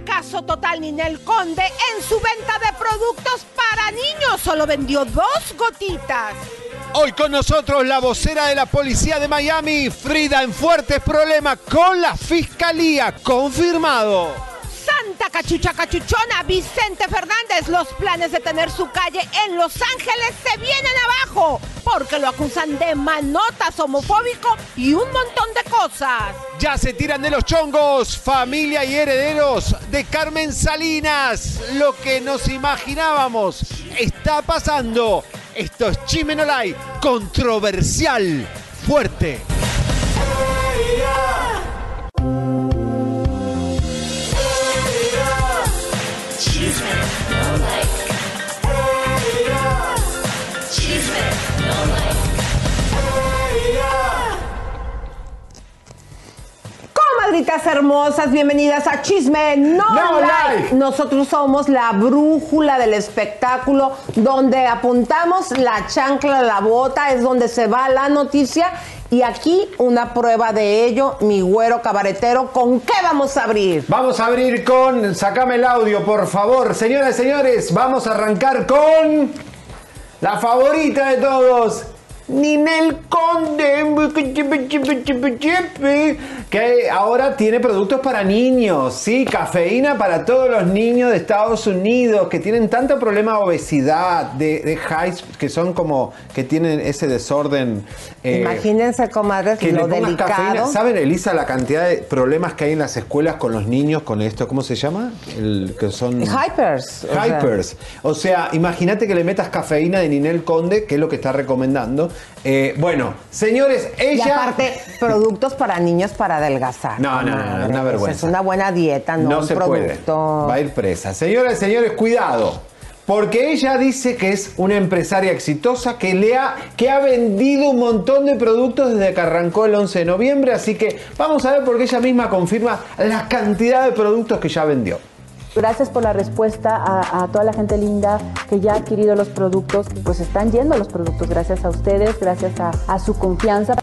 Fracaso total Ninel Conde en su venta de productos para niños. Solo vendió dos gotitas. Hoy con nosotros la vocera de la policía de Miami, Frida, en fuertes problemas con la fiscalía. Confirmado. Cachucha Cachuchona, Vicente Fernández, los planes de tener su calle en Los Ángeles se vienen abajo porque lo acusan de manotas homofóbico y un montón de cosas. Ya se tiran de los chongos, familia y herederos de Carmen Salinas. Lo que nos imaginábamos está pasando. Esto es Chimenolay, controversial, fuerte. Comadritas hermosas, bienvenidas a Chisme No, No like. Like. Nosotros somos la brújula del espectáculo, donde apuntamos la chancla, la bota, es donde se va la noticia. Y aquí una prueba de ello, mi güero cabaretero, ¿con qué vamos a abrir? Vamos a abrir con. Sacame el audio, por favor. Señoras y señores, vamos a arrancar con. La favorita de todos. Ninel Conde, que ahora tiene productos para niños, sí, cafeína para todos los niños de Estados Unidos que tienen tanto problema de obesidad, de, de highs, que son como, que tienen ese desorden. eh, Imagínense, comadres, que lo delicado. cafeína. ¿Saben, Elisa, la cantidad de problemas que hay en las escuelas con los niños con esto? ¿Cómo se llama? El que son Hypers. o sea. Hypers. O sea, imagínate que le metas cafeína de Ninel Conde, que es lo que está recomendando. Eh, bueno, señores, Y ella. aparte, productos para niños para adelgazar. No, no, no, no, una vergüenza. Es una buena dieta, no, no un se puede. producto. Va a ir presa. Señoras y señores, cuidado. Porque ella dice que es una empresaria exitosa que, le ha, que ha vendido un montón de productos desde que arrancó el 11 de noviembre. Así que vamos a ver porque ella misma confirma la cantidad de productos que ya vendió. Gracias por la respuesta a, a toda la gente linda que ya ha adquirido los productos. Pues están yendo los productos gracias a ustedes, gracias a, a su confianza.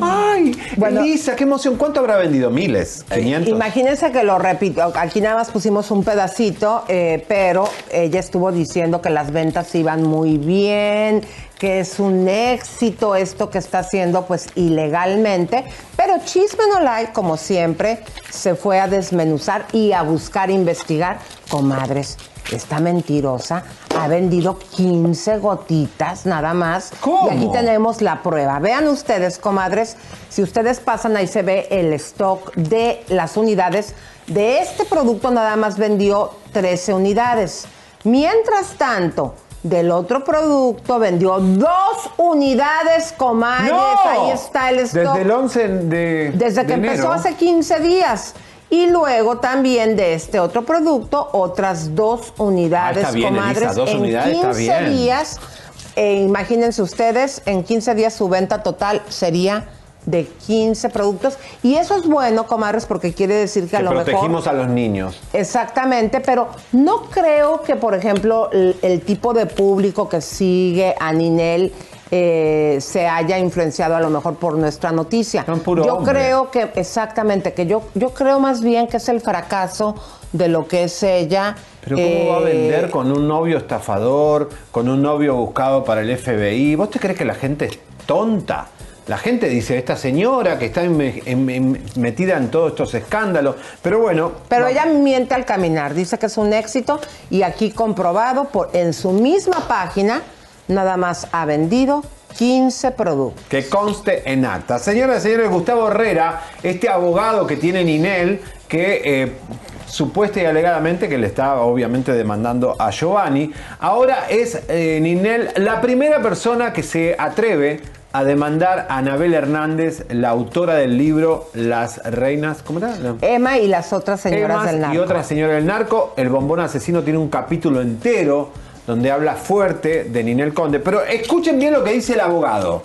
¡Ay! Bueno. Elisa, qué emoción. ¿Cuánto habrá vendido? Miles, 500. Imagínense que lo repito, aquí nada más pusimos un pedacito, eh, pero ella estuvo diciendo que las ventas iban muy bien, que es un éxito esto que está haciendo pues ilegalmente, pero Chisme No Like, como siempre, se fue a desmenuzar y a buscar investigar, comadres. Esta mentirosa ha vendido 15 gotitas nada más. ¿Cómo? Y aquí tenemos la prueba. Vean ustedes, comadres, si ustedes pasan ahí se ve el stock de las unidades. De este producto nada más vendió 13 unidades. Mientras tanto, del otro producto vendió dos unidades, comadres. Ahí está el stock. Desde el 11 de Desde que de empezó enero. hace 15 días. Y luego también de este otro producto, otras dos unidades, Ah, bien, comadres, Elisa, dos en unidades, está 15 bien. días. Eh, imagínense ustedes, en 15 días su venta total sería de 15 productos. Y eso es bueno, comadres, porque quiere decir que, a lo protegimos mejor... a los niños. Exactamente, pero no creo que, por ejemplo, el, el tipo de público que sigue a Ninel eh, se haya influenciado a lo mejor por nuestra noticia. Puro yo hombre. creo que, exactamente, que yo, yo creo más bien que es el fracaso de lo que es ella. Pero ¿cómo va a Eh, vender con un novio estafador, con un novio buscado para el FBI? ¿Vos te crees que la gente es tonta? La gente dice, esta señora que está en- en- en- metida en todos estos escándalos, pero bueno. Pero ella miente al caminar, dice que es un éxito y aquí comprobado por en su misma página nada más ha vendido 15 productos. Que conste en acta. Señoras y señores, Gustavo Herrera, este abogado que tiene Ninel, que eh, supuesta y alegadamente que le está obviamente demandando a Giovanni, ahora es eh, Ninel la primera persona que se atreve a demandar a Anabel Hernández, la autora del libro Las Reinas, ¿cómo era? La- Emma y las otras señoras Emas del narco. Y otra señora del narco, el bombón asesino tiene un capítulo entero donde habla fuerte de Ninel Conde. Pero escuchen bien lo que dice el abogado.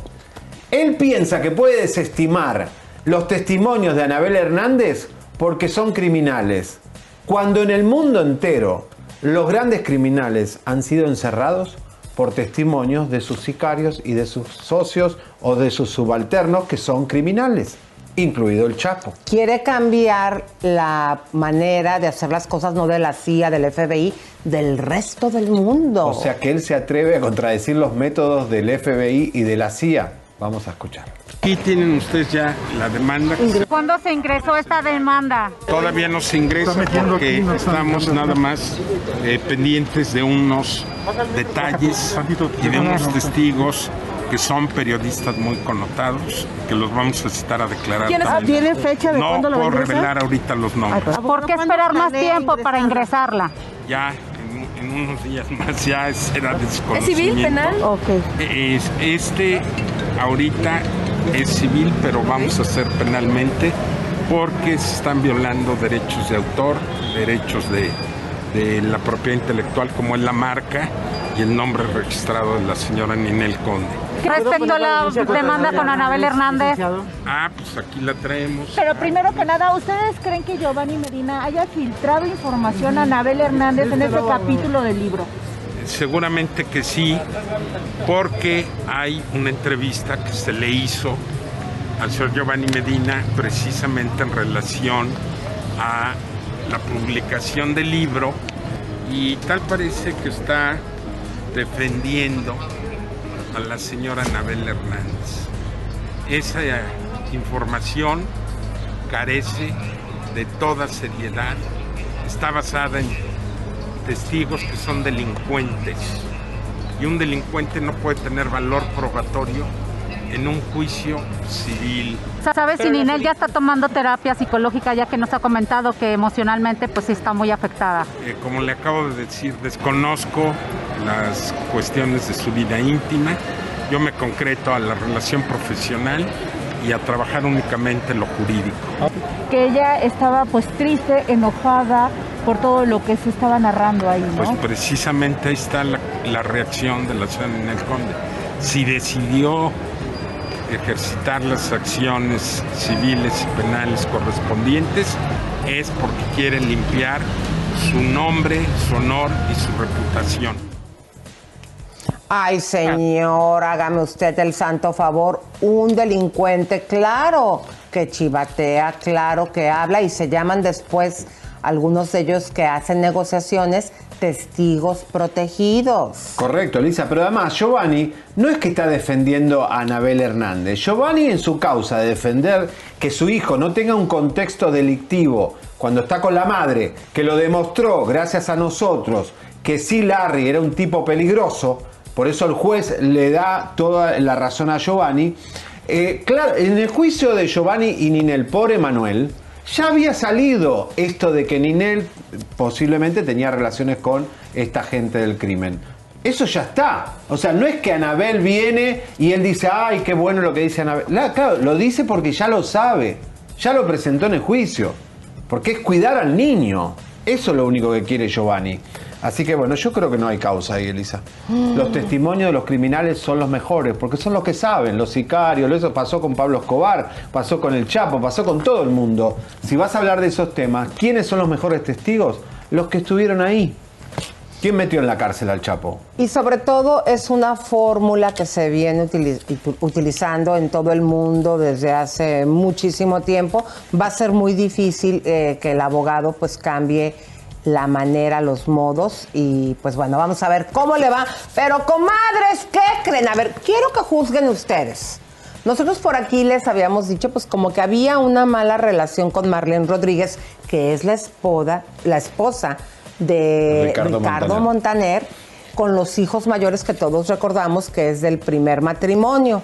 Él piensa que puede desestimar los testimonios de Anabel Hernández porque son criminales. Cuando en el mundo entero los grandes criminales han sido encerrados por testimonios de sus sicarios y de sus socios o de sus subalternos que son criminales, incluido el Chapo. Quiere cambiar la manera de hacer las cosas, no de la CIA, del FBI, del resto del mundo. O sea que él se atreve a contradecir los métodos del FBI y de la CIA. Vamos a escuchar. Aquí tienen ustedes ya la demanda. ¿Cuándo se ingresó esta demanda? Todavía no se ingresa porque estamos nada más eh, pendientes de unos detalles y de unos testigos que son periodistas muy connotados, que los vamos a citar a declarar. ¿Tienen fecha de No cuándo lo a puedo revelar ahorita los nombres. ¿Por qué esperar más tiempo para ingresarla? Ya en, en unos días más ya será desconocimiento. Ok. Es- este ahorita es civil, pero vamos a hacer penalmente porque se están violando derechos de autor, derechos de, de la propiedad intelectual, como es la marca y el nombre registrado de la señora Ninel Conde. Respecto a la demanda con Anabel Hernández. Ah, pues aquí la traemos. Pero primero que nada, ¿ustedes creen que Giovanni Medina haya filtrado información a Anabel Hernández en ese capítulo del libro? Seguramente que sí, porque hay una entrevista que se le hizo al señor Giovanni Medina precisamente en relación a la publicación del libro y tal parece que está defendiendo a la señora Anabel Hernández. Esa información carece de toda seriedad, está basada en testigos que son delincuentes y un delincuente no puede tener valor probatorio en un juicio civil. ¿Sabes si Ninel ya está tomando terapia psicológica ya que nos ha comentado que emocionalmente pues sí está muy afectada? Eh, como le acabo de decir, desconozco las cuestiones de su vida íntima. Yo me concreto a la relación profesional y a trabajar únicamente en lo jurídico. Que ella estaba pues triste, enojada por todo lo que se estaba narrando ahí, ¿no? Pues precisamente ahí está la, la reacción de la señora Ninel Conde. Si decidió ejercitar las acciones civiles y penales correspondientes, es porque quiere limpiar su nombre, su honor y su reputación. Ay, señor, hágame usted el santo favor. Un delincuente, claro, que chivatea, claro, que habla y se llaman después algunos de ellos que hacen negociaciones testigos protegidos. Correcto, Elisa, pero además Giovanni no es que está defendiendo a Anabel Hernández. Giovanni en su causa de defender que su hijo no tenga un contexto delictivo cuando está con la madre, que lo demostró gracias a nosotros, que sí Larry era un tipo peligroso, por eso el juez le da toda la razón a Giovanni. Eh, claro, en el juicio de Giovanni y Ninel por Emanuel, ya había salido esto de que Ninel posiblemente tenía relaciones con esta gente del crimen. Eso ya está. O sea, no es que Anabel viene y él dice, ay, qué bueno lo que dice Anabel. La- claro, lo dice porque ya lo sabe. Ya lo presentó en el juicio. Porque es cuidar al niño. Eso es lo único que quiere Giovanni. Así que bueno, yo creo que no hay causa ahí, Elisa. Los testimonios de los criminales son los mejores, porque son los que saben, los sicarios, eso pasó con Pablo Escobar, pasó con el Chapo, pasó con todo el mundo. Si vas a hablar de esos temas, ¿quiénes son los mejores testigos? Los que estuvieron ahí. ¿Quién metió en la cárcel al Chapo? Y sobre todo es una fórmula que se viene utilizando en todo el mundo desde hace muchísimo tiempo. Va a ser muy difícil eh, que el abogado pues cambie la manera, los modos y pues bueno, vamos a ver cómo le va. Pero comadres, ¿qué creen? A ver, quiero que juzguen ustedes. Nosotros por aquí les habíamos dicho, pues como que había una mala relación con Marlene Rodríguez, que es la esposa, la esposa de Ricardo Ricardo, Montaner. con los hijos mayores que todos recordamos que es del primer matrimonio.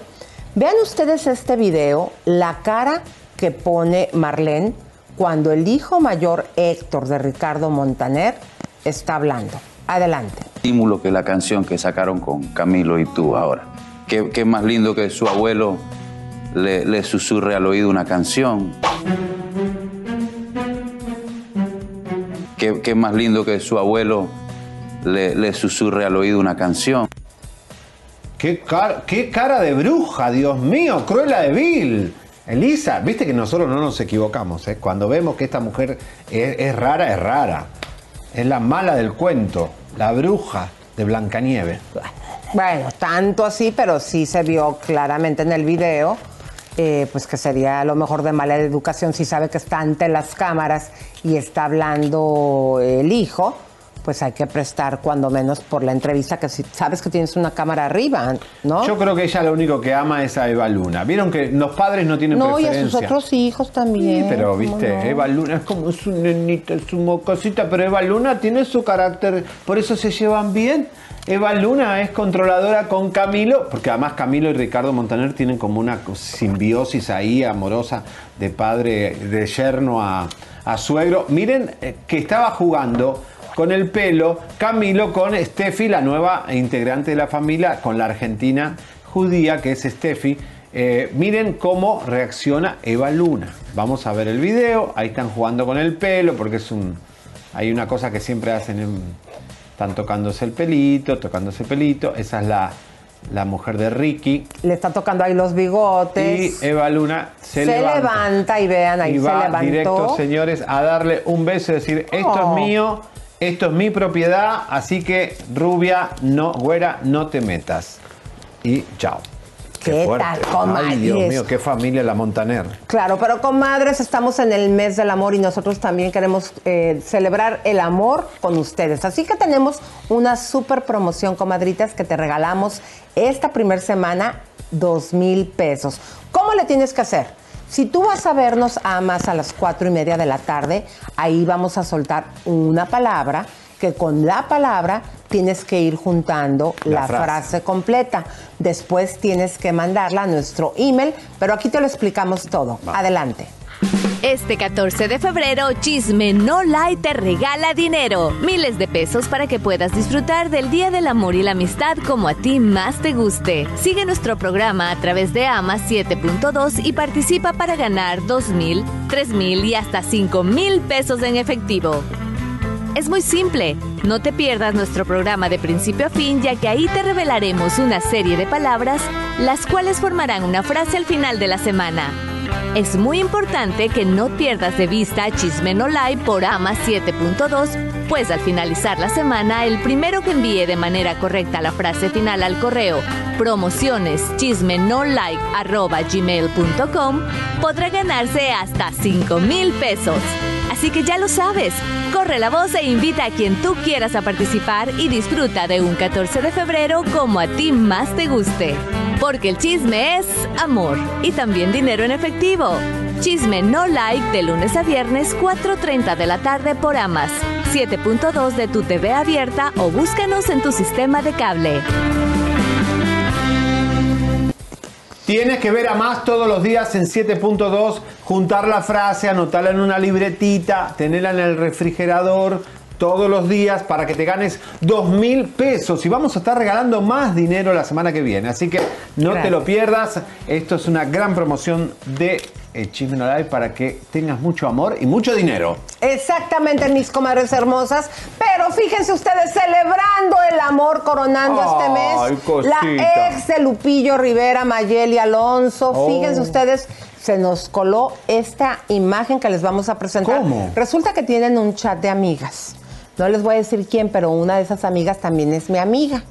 Vean ustedes este video, la cara que pone Marlene cuando el hijo mayor Héctor de Ricardo Montaner está hablando. Adelante. estímulo que la canción que sacaron con Camilo y tú ahora. Qué, qué más lindo que su abuelo le, le susurre al oído una canción. Qué, qué más lindo que su abuelo le, le susurre al oído una canción. ¿Qué, car- qué cara de bruja, Dios mío, Cruella de Vil. Elisa, viste que nosotros no nos equivocamos, ¿eh? Cuando vemos que esta mujer es, rara, es rara. Es la mala del cuento, la bruja de Blancanieves. Bueno, tanto así, pero sí se vio claramente en el video, eh, pues que sería a lo mejor de mala educación si sabe que está ante las cámaras y está hablando el hijo, pues hay que prestar cuando menos por la entrevista, que si sabes que tienes una cámara arriba, ¿no? Yo creo que ella lo único que ama es a Eva Luna. Vieron que los padres no tienen no, y a preferencia. sus otros hijos también. Sí, pero ¿cómo viste, no? Eva Luna es como su nenita, su mocosita, pero Eva Luna tiene su carácter, por eso se llevan bien. Eva Luna es controladora con Camilo, porque además Camilo y Ricardo Montaner tienen como una simbiosis ahí amorosa de padre, de yerno a, a suegro. Miren eh, que estaba jugando con el pelo Camilo con Steffi, la nueva integrante de la familia, con la argentina judía que es Steffi. Eh, miren cómo reacciona Eva Luna. Vamos a ver el video. Ahí están jugando con el pelo porque es un. Hay una cosa que siempre hacen. en- están tocándose el pelito, tocándose el pelito. Esa es la, la mujer de Ricky. Le está tocando ahí los bigotes. Y Eva Luna se, se levanta. levanta y vean, ahí y se va levantó. directo, señores, a darle un beso y decir: Esto Oh. es mío, esto es mi propiedad. Así que, rubia, no, güera, no te metas. Y chao. ¿Qué fuerte. tal, comadres? Ay, Dios mío, qué familia la Montaner. Claro, pero comadres, estamos en el mes del amor y nosotros también queremos eh, celebrar el amor con ustedes. Así que tenemos una super promoción, comadritas, que te regalamos esta primer semana, dos mil pesos. ¿Cómo le tienes que hacer? Si tú vas a vernos a más a las cuatro y media de la tarde, ahí vamos a soltar una palabra que con la palabra tienes que ir juntando La la, frase. frase completa. Después tienes que mandarla a nuestro email, pero aquí te lo explicamos todo. Adelante. Este 14 de febrero, Chisme No Like te regala dinero. Miles de pesos para que puedas disfrutar del Día del Amor y la Amistad como a ti más te guste. Sigue nuestro programa a través de AMA 7.2 y participa para ganar 2 mil, 3 mil y hasta 5 mil pesos en efectivo. Es muy simple, no te pierdas nuestro programa de principio a fin ya que ahí te revelaremos una serie de palabras las cuales formarán una frase al final de la semana. Es muy importante que no pierdas de vista Chisme No Like por AMA 7.2, pues al finalizar la semana, el primero que envíe de manera correcta la frase final al correo promociones gmail.com podrá ganarse hasta 5 mil pesos. Así que ya lo sabes, corre la voz e invita a quien tú quieras a participar y disfruta de un 14 de febrero como a ti más te guste. Porque el chisme es amor y también dinero en efectivo. Chisme no like de lunes a viernes 4.30 de la tarde por Amas, 7.2 de tu TV abierta o búscanos en tu sistema de cable. Tienes que ver a más todos los días en 7.2, juntar la frase, anotarla en una libretita, tenerla en el refrigerador todos los días para que te ganes dos mil pesos y vamos a estar regalando más dinero la semana que viene. Así que no te lo pierdas. Esto es una gran promoción de eh, Chisme No Live para que tengas mucho amor y mucho dinero. Exactamente, mis comadres hermosas. Pero fíjense ustedes, celebrando el amor, coronando este mes. cosita. La ex de Lupillo Rivera, Mayeli Alonso. Oh. Fíjense ustedes, se nos coló esta imagen que les vamos a presentar. ¿Cómo? Resulta que tienen un chat de amigas. No les voy a decir quién, pero una de esas amigas también es mi amiga.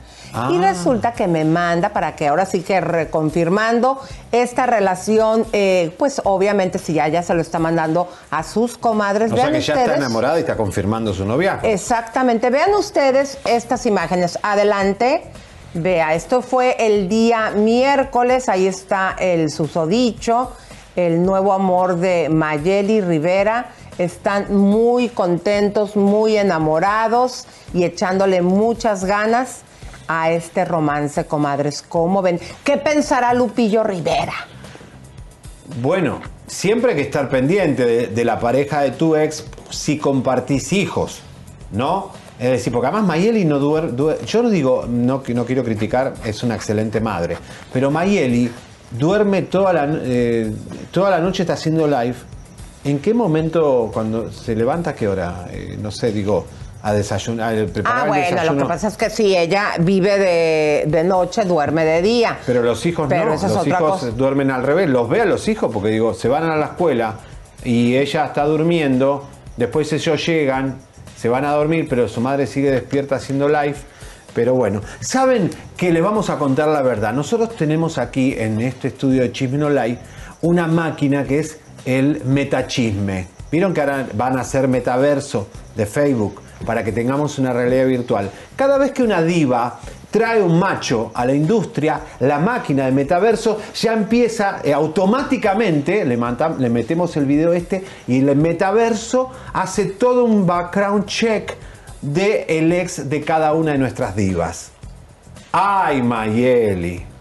Y Ah. resulta que me manda para que ahora sí que reconfirmando esta relación, eh, pues obviamente si ya, ya se lo está mandando a sus comadres. O sea Vean que ya está enamorada y está confirmando su novia. Exactamente. Vean ustedes estas imágenes. Adelante. Vea, esto fue el día miércoles, ahí está el susodicho, el nuevo amor de Mayeli Rivera. Están muy contentos, muy enamorados y echándole muchas ganas a este romance, comadres. ¿Cómo ven? ¿Qué pensará Lupillo Rivera? Bueno, siempre hay que estar pendiente de, la pareja de tu ex si compartís hijos, ¿no? Es decir, porque además Mayeli no duerme. yo no digo, no, no quiero criticar, es una excelente madre, pero Mayeli duerme toda la, eh, toda la noche, está haciendo live. ¿En qué momento, cuando se levanta, a qué hora? Eh, no sé, digo, a desayunar, a preparar Ah, el bueno, lo que pasa es que si ella vive de, de noche, duerme de día. Pero los hijos Pero no, esa es los otra hijos cosa. duermen al revés, los ve a los hijos porque digo, se van a la escuela y ella está durmiendo, después ellos llegan, se van a dormir, pero su madre sigue despierta haciendo live. Pero bueno, saben que les vamos a contar la verdad. Nosotros tenemos aquí en este estudio de Chisme No Live una máquina que es el metachisme. Vieron que ahora van a hacer metaverso de Facebook para que tengamos una realidad virtual. Cada vez que una diva trae un macho a la industria, la máquina de metaverso ya empieza eh, automáticamente, le, metemos el video este y el metaverso hace todo un background check de el ex de cada una de nuestras divas. Ay, Mayeli.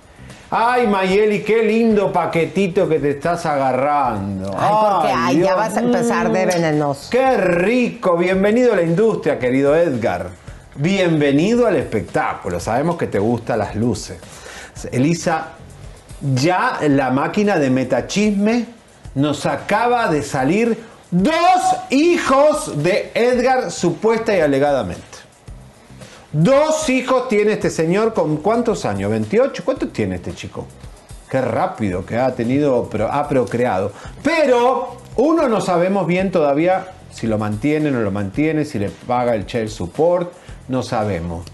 Ay, Mayeli, qué lindo paquetito que te estás agarrando. Ay, porque ay, ya vas a empezar de venenoso. Qué rico. Bienvenido a la industria, querido Edgar. Bienvenido al espectáculo. Sabemos que te gustan las luces. Elisa, ya la máquina de metachisme nos acaba de salir dos hijos de Edgar, supuesta y alegadamente. Dos hijos tiene este señor con cuántos años, 28, ¿cuántos tiene este chico? Qué rápido que ha tenido, pero ha procreado. Pero uno no sabemos bien todavía si lo mantiene o no lo mantiene, si le paga el child support, no sabemos.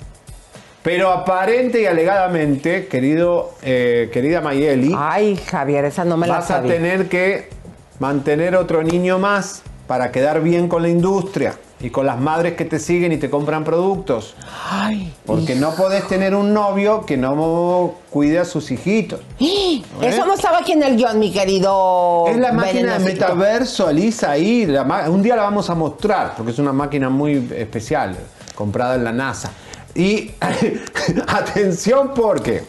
Pero aparente y alegadamente, querido, eh, querida Mayeli, Ay, Javier, esa no me la vas a tener que mantener otro niño más para quedar bien con la industria y con las madres que te siguen y te compran productos. Ay, Porque no podés tener un novio que no cuide a sus hijitos. Eso no estaba aquí en el guion, mi querido. Es la máquina de metaverso, Alisa, ahí. la un día la vamos a mostrar, porque es una máquina muy especial, comprada en la NASA. Y atención porque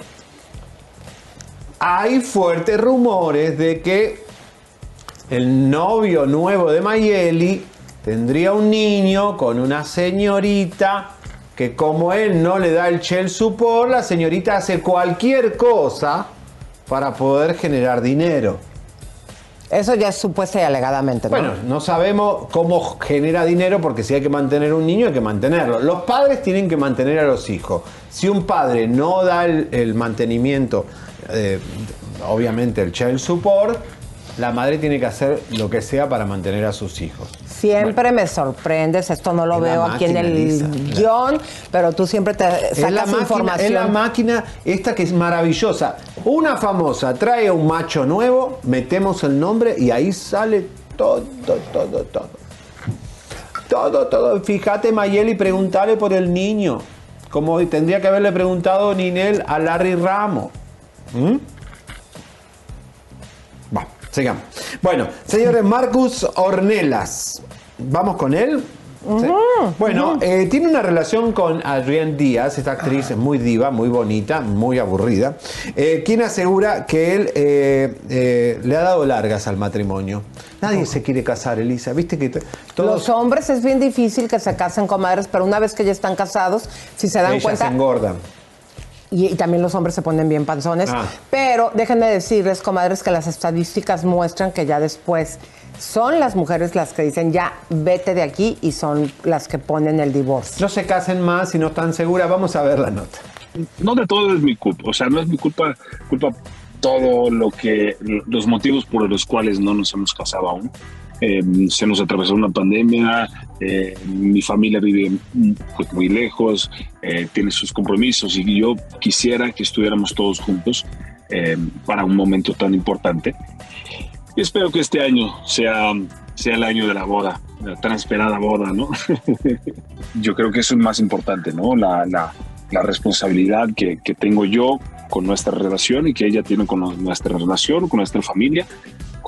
hay fuertes rumores de que el novio nuevo de Mayeli tendría un niño con una señorita que como él no le da el child support, la señorita hace cualquier cosa para poder generar dinero. Eso ya es supuesta y alegadamente, ¿no? Bueno, no sabemos cómo genera dinero porque si hay que mantener un niño hay que mantenerlo. Los padres tienen que mantener a los hijos. Si un padre no da el, el mantenimiento, eh, obviamente el child support, la madre tiene que hacer lo que sea para mantener a sus hijos. Siempre me sorprendes, esto no lo Es veo aquí en el Lisa. guion, pero tú siempre te Es la, sacas máquina, información. es la máquina esta que es maravillosa. Una famosa trae un macho nuevo, metemos el nombre y ahí sale todo, todo, todo. Todo, todo. Fíjate, Mayeli, preguntale por el niño. Como tendría que haberle preguntado Ninel a Larry Ramos. ¿Mm? Sigamos. Bueno, señores, Marcus Ornelas. ¿Vamos con él? ¿Sí? Bueno, eh, tiene una relación con Adrienne Díaz, esta actriz es muy diva, muy bonita, muy aburrida, eh, quien asegura que él eh, eh, le ha dado largas al matrimonio. Nadie se quiere casar, Elisa. Viste que todos Los hombres es bien difícil que se casen comadres, pero una vez que ya están casados, si se dan ellas cuenta, se engordan. Y, y también los hombres se ponen bien panzones, Ah. pero déjenme decirles, comadres, que las estadísticas muestran que ya después son las mujeres las que dicen ya vete de aquí y son las que ponen el divorcio. No se casen más si no están seguras. Vamos a ver la nota. no de todo es mi culpa, o sea, no es mi culpa, culpa todo lo que, los motivos por los cuales no nos hemos casado aún. Eh, se nos atravesó una pandemia, eh, mi familia vive mm, pues, muy lejos, eh, tiene sus compromisos y yo quisiera que estuviéramos todos juntos para un momento tan importante. Y espero que este año sea, sea el año de la boda, la tan esperada boda, ¿no? yo creo que eso es más importante, ¿no? La, la, la responsabilidad que, que tengo yo con nuestra relación y que ella tiene con nuestra relación, con nuestra familia,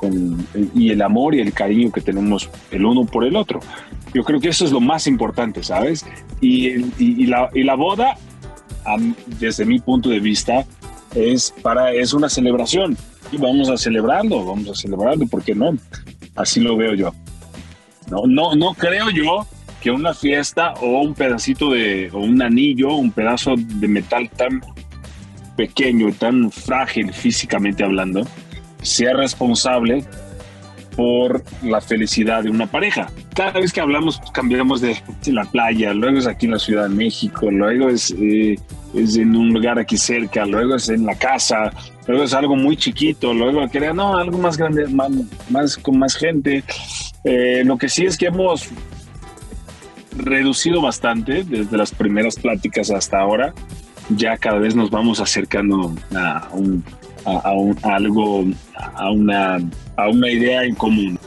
con, y el amor y el cariño que tenemos el uno por el otro. Yo creo que eso es lo más importante, ¿sabes? Y, y- y la, y la boda, desde mi punto de vista, es, para, es una celebración. Y vamos a celebrarlo, vamos a celebrarlo, ¿por qué no? Así lo veo yo. No, no, no creo yo que una fiesta o un pedacito de, o un anillo, un pedazo de metal tan pequeño tan frágil físicamente hablando, sea responsable por la felicidad de una pareja. Cada vez que hablamos pues, cambiamos de, de la playa, luego es aquí en la Ciudad de México, luego es, eh, es en un lugar aquí cerca, luego es en la casa, luego es algo muy chiquito, luego quería, no, algo más grande, más, más con más gente. Eh, lo que sí es que hemos reducido bastante desde las primeras pláticas hasta ahora. Ya cada vez nos vamos acercando a, un, a, a un- a algo, a una, a una idea en común.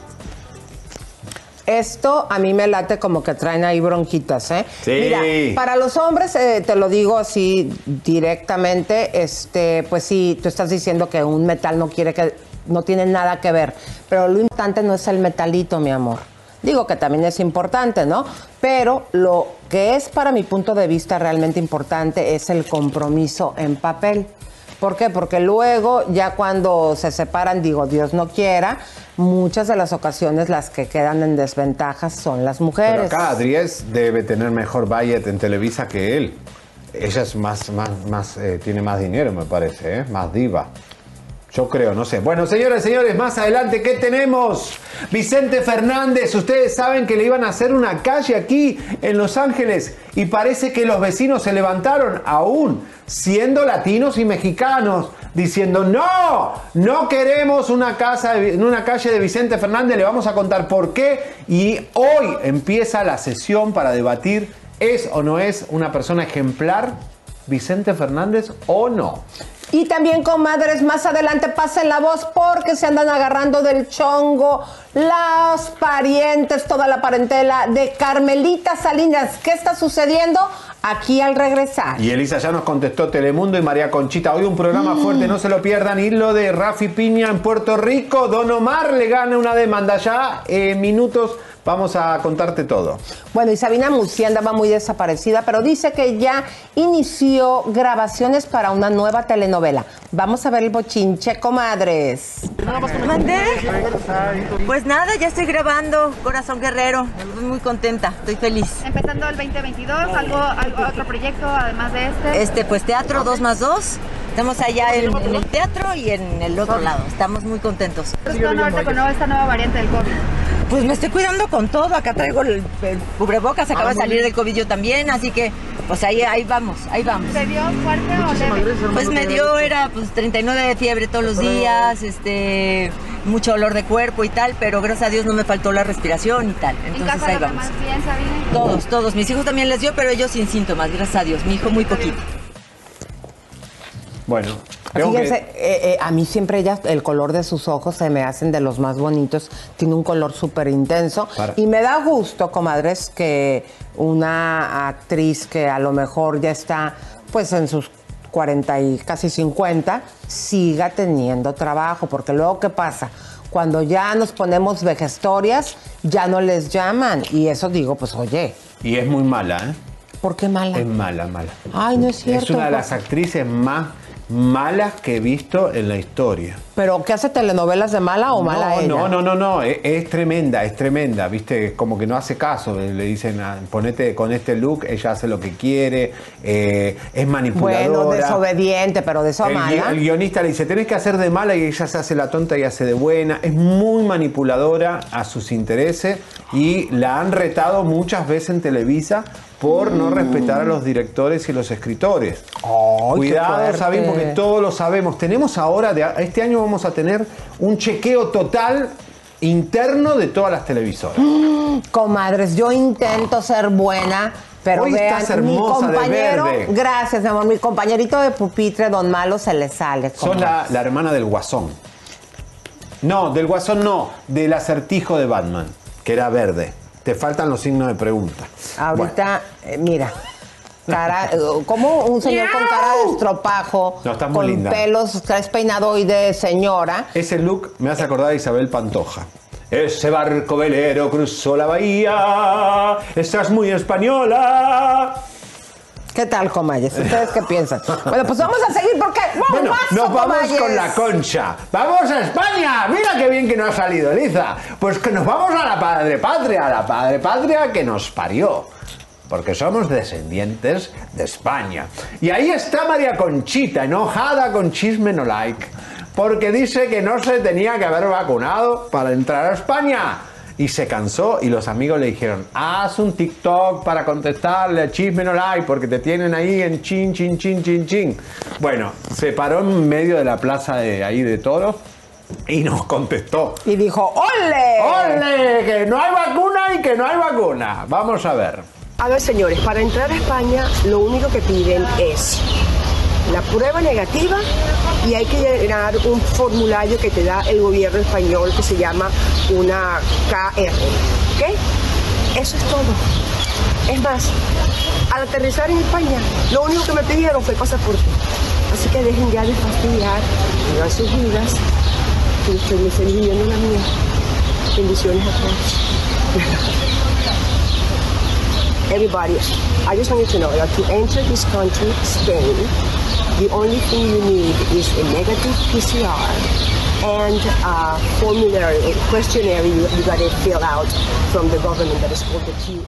Esto a mí me late como que traen ahí bronquitas, ¿eh? Sí. Mira, para los hombres, eh, te lo digo así directamente, este, pues sí, tú estás diciendo que un metal no quiere que, no tiene nada que ver, pero lo importante no es el metalito, mi amor. Digo que también es importante, ¿no? Pero lo que es para mi punto de vista realmente importante es el compromiso en papel. ¿Por qué? Porque luego, ya cuando se separan, digo, Dios no quiera, muchas de las ocasiones las que quedan en desventajas son las Pero mujeres. acá Adriés debe tener mejor budget en Televisa que él. Ella es más, más, más, eh, tiene más dinero, me parece, ¿eh? más diva. Yo creo, no sé. Bueno, señores, señores, más adelante, ¿qué tenemos? Vicente Fernández, ustedes saben que le iban a hacer una calle aquí en Los Ángeles y parece que los vecinos se levantaron aún siendo latinos y mexicanos diciendo no, no queremos una casa, de- una calle de Vicente Fernández, le vamos a contar por qué y hoy empieza la sesión para debatir es o no es una persona ejemplar Vicente Fernández o no. Y también, comadres, más adelante pasen la voz porque se andan agarrando del chongo los parientes, toda la parentela de Carmelita Salinas. ¿Qué está sucediendo? Aquí al regresar. Y Elisa ya nos contestó Telemundo y María Conchita. Hoy un programa fuerte, no se lo pierdan. Y lo de Rafi Piña en Puerto Rico. Don Omar le gana una demanda. Ya en minutos vamos a contarte todo. Bueno, y Sabina Musi andaba muy desaparecida, pero dice que ya inició grabaciones para una nueva telenovela. Vamos a ver el bochinche, comadres. ¿Mandé? Pues nada, ya estoy grabando Corazón Guerrero. Estoy muy contenta, estoy feliz. Empezando el 2022, algo, algo otro proyecto además de este. Este, pues teatro 2 más 2. Estamos allá en, en el teatro y en el otro lado. Estamos muy contentos. ¿Cómo están ahorita con esta nueva variante del COVID? Pues me estoy cuidando con todo. Acá traigo el, el cubrebocas, acaba Ah, de muy salir del COVID yo también, así que pues ahí, ahí vamos, ahí vamos. ¿Se dio fuerte o leve? Pues me dio, era pues 39 de fiebre todos los días, este, mucho olor de cuerpo y tal, pero gracias a Dios no me faltó la respiración y tal. ¿En Entonces casa ahí vamos. demás bien, Sabine? Todos, todos. Mis hijos también les dio, pero ellos sin síntomas, gracias a Dios. Mi hijo muy poquito. Bueno, Fíjense, que- eh, eh, a mí siempre ella, el color de sus ojos se me hacen de los más bonitos. Tiene un color súper intenso. Para- Y me da gusto, comadres, que una actriz que a lo mejor ya está pues en sus 40 y casi 50, siga teniendo trabajo. Porque luego, ¿qué pasa? Cuando ya nos ponemos vejestorias, ya no les llaman. Y eso digo, pues oye, Y es muy mala, ¿eh? ¿por qué mala? Es mala, mala. Ay, no es cierto. Es una de las actrices más malas que he visto en la historia. ¿Pero qué hace telenovelas de mala o mala no, ella? No, no, no, no, es, es tremenda, es tremenda, viste, como que no hace caso, le dicen, ponete con este look, ella hace lo que quiere, eh, es manipuladora. Bueno, desobediente, pero de eso a El, mala. el guionista le dice, tenés que hacer de mala y ella se hace la tonta y hace de buena. Es muy manipuladora a sus intereses y la han retado muchas veces en Televisa por no respetar a los directores y los escritores. Cuidado. Sabín, porque todos lo sabemos. Tenemos ahora, de, este año vamos a tener un chequeo total interno de todas las televisoras. Mm, Comadres, yo intento ser buena, pero Hoy vean, estás mi hermosa de compañero, verde. gracias, mi amor, mi compañerito de pupitre, don Malo, se le sale. Sos la, la hermana del Guasón. No, del Guasón no, del acertijo de Batman, que era verde. Te faltan los signos de pregunta. Ahorita, eh, mira, cara, eh, como un señor con cara de estropajo, No, estás muy con linda. pelos, traes peinado hoy de señora. Ese look me hace acordar a Isabel Pantoja. Ese barco velero cruzó la bahía. Estás muy española. ¿Qué tal, Comayes? ¿Ustedes qué piensan? Bueno, pues vamos a seguir porque Bueno, ¡Bombazo, nos vamos Comayes! con la concha. ¡Vamos a España! Mira qué bien que nos ha salido, Liza. Pues que nos vamos a la padre patria, a la padre patria que nos parió. Porque somos descendientes de España. Y ahí está María Conchita, enojada con Chisme No Like. Porque dice que no se tenía que haber vacunado para entrar a España. Y se cansó y los amigos le dijeron, haz un TikTok para contestarle a Chisme No Like porque te tienen ahí en chin, chin, chin, chin, chin. Bueno, se paró en medio de la plaza de ahí de toros y nos contestó. Y dijo, ¡ole! ¡Ole! Que no hay vacuna y que no hay vacuna. Vamos a ver. A ver, señores, para entrar a España lo único que piden es la prueba negativa y hay que llenar un formulario que te da el gobierno español que se llama una KR. ¿Ok? Eso es todo. Es más, al aterrizar en España, lo único que me pidieron fue pasaporte. Así que dejen ya de fastidiar, vivan sus vidas, yo estoy muy feliz viviendo la mía. Bendiciones a todos. Everybody, I just want you to know that to enter this country, Spain, the only thing you need is a negative PCR and a formulary, a questionnaire you, you got to fill out from the government that is called the Q.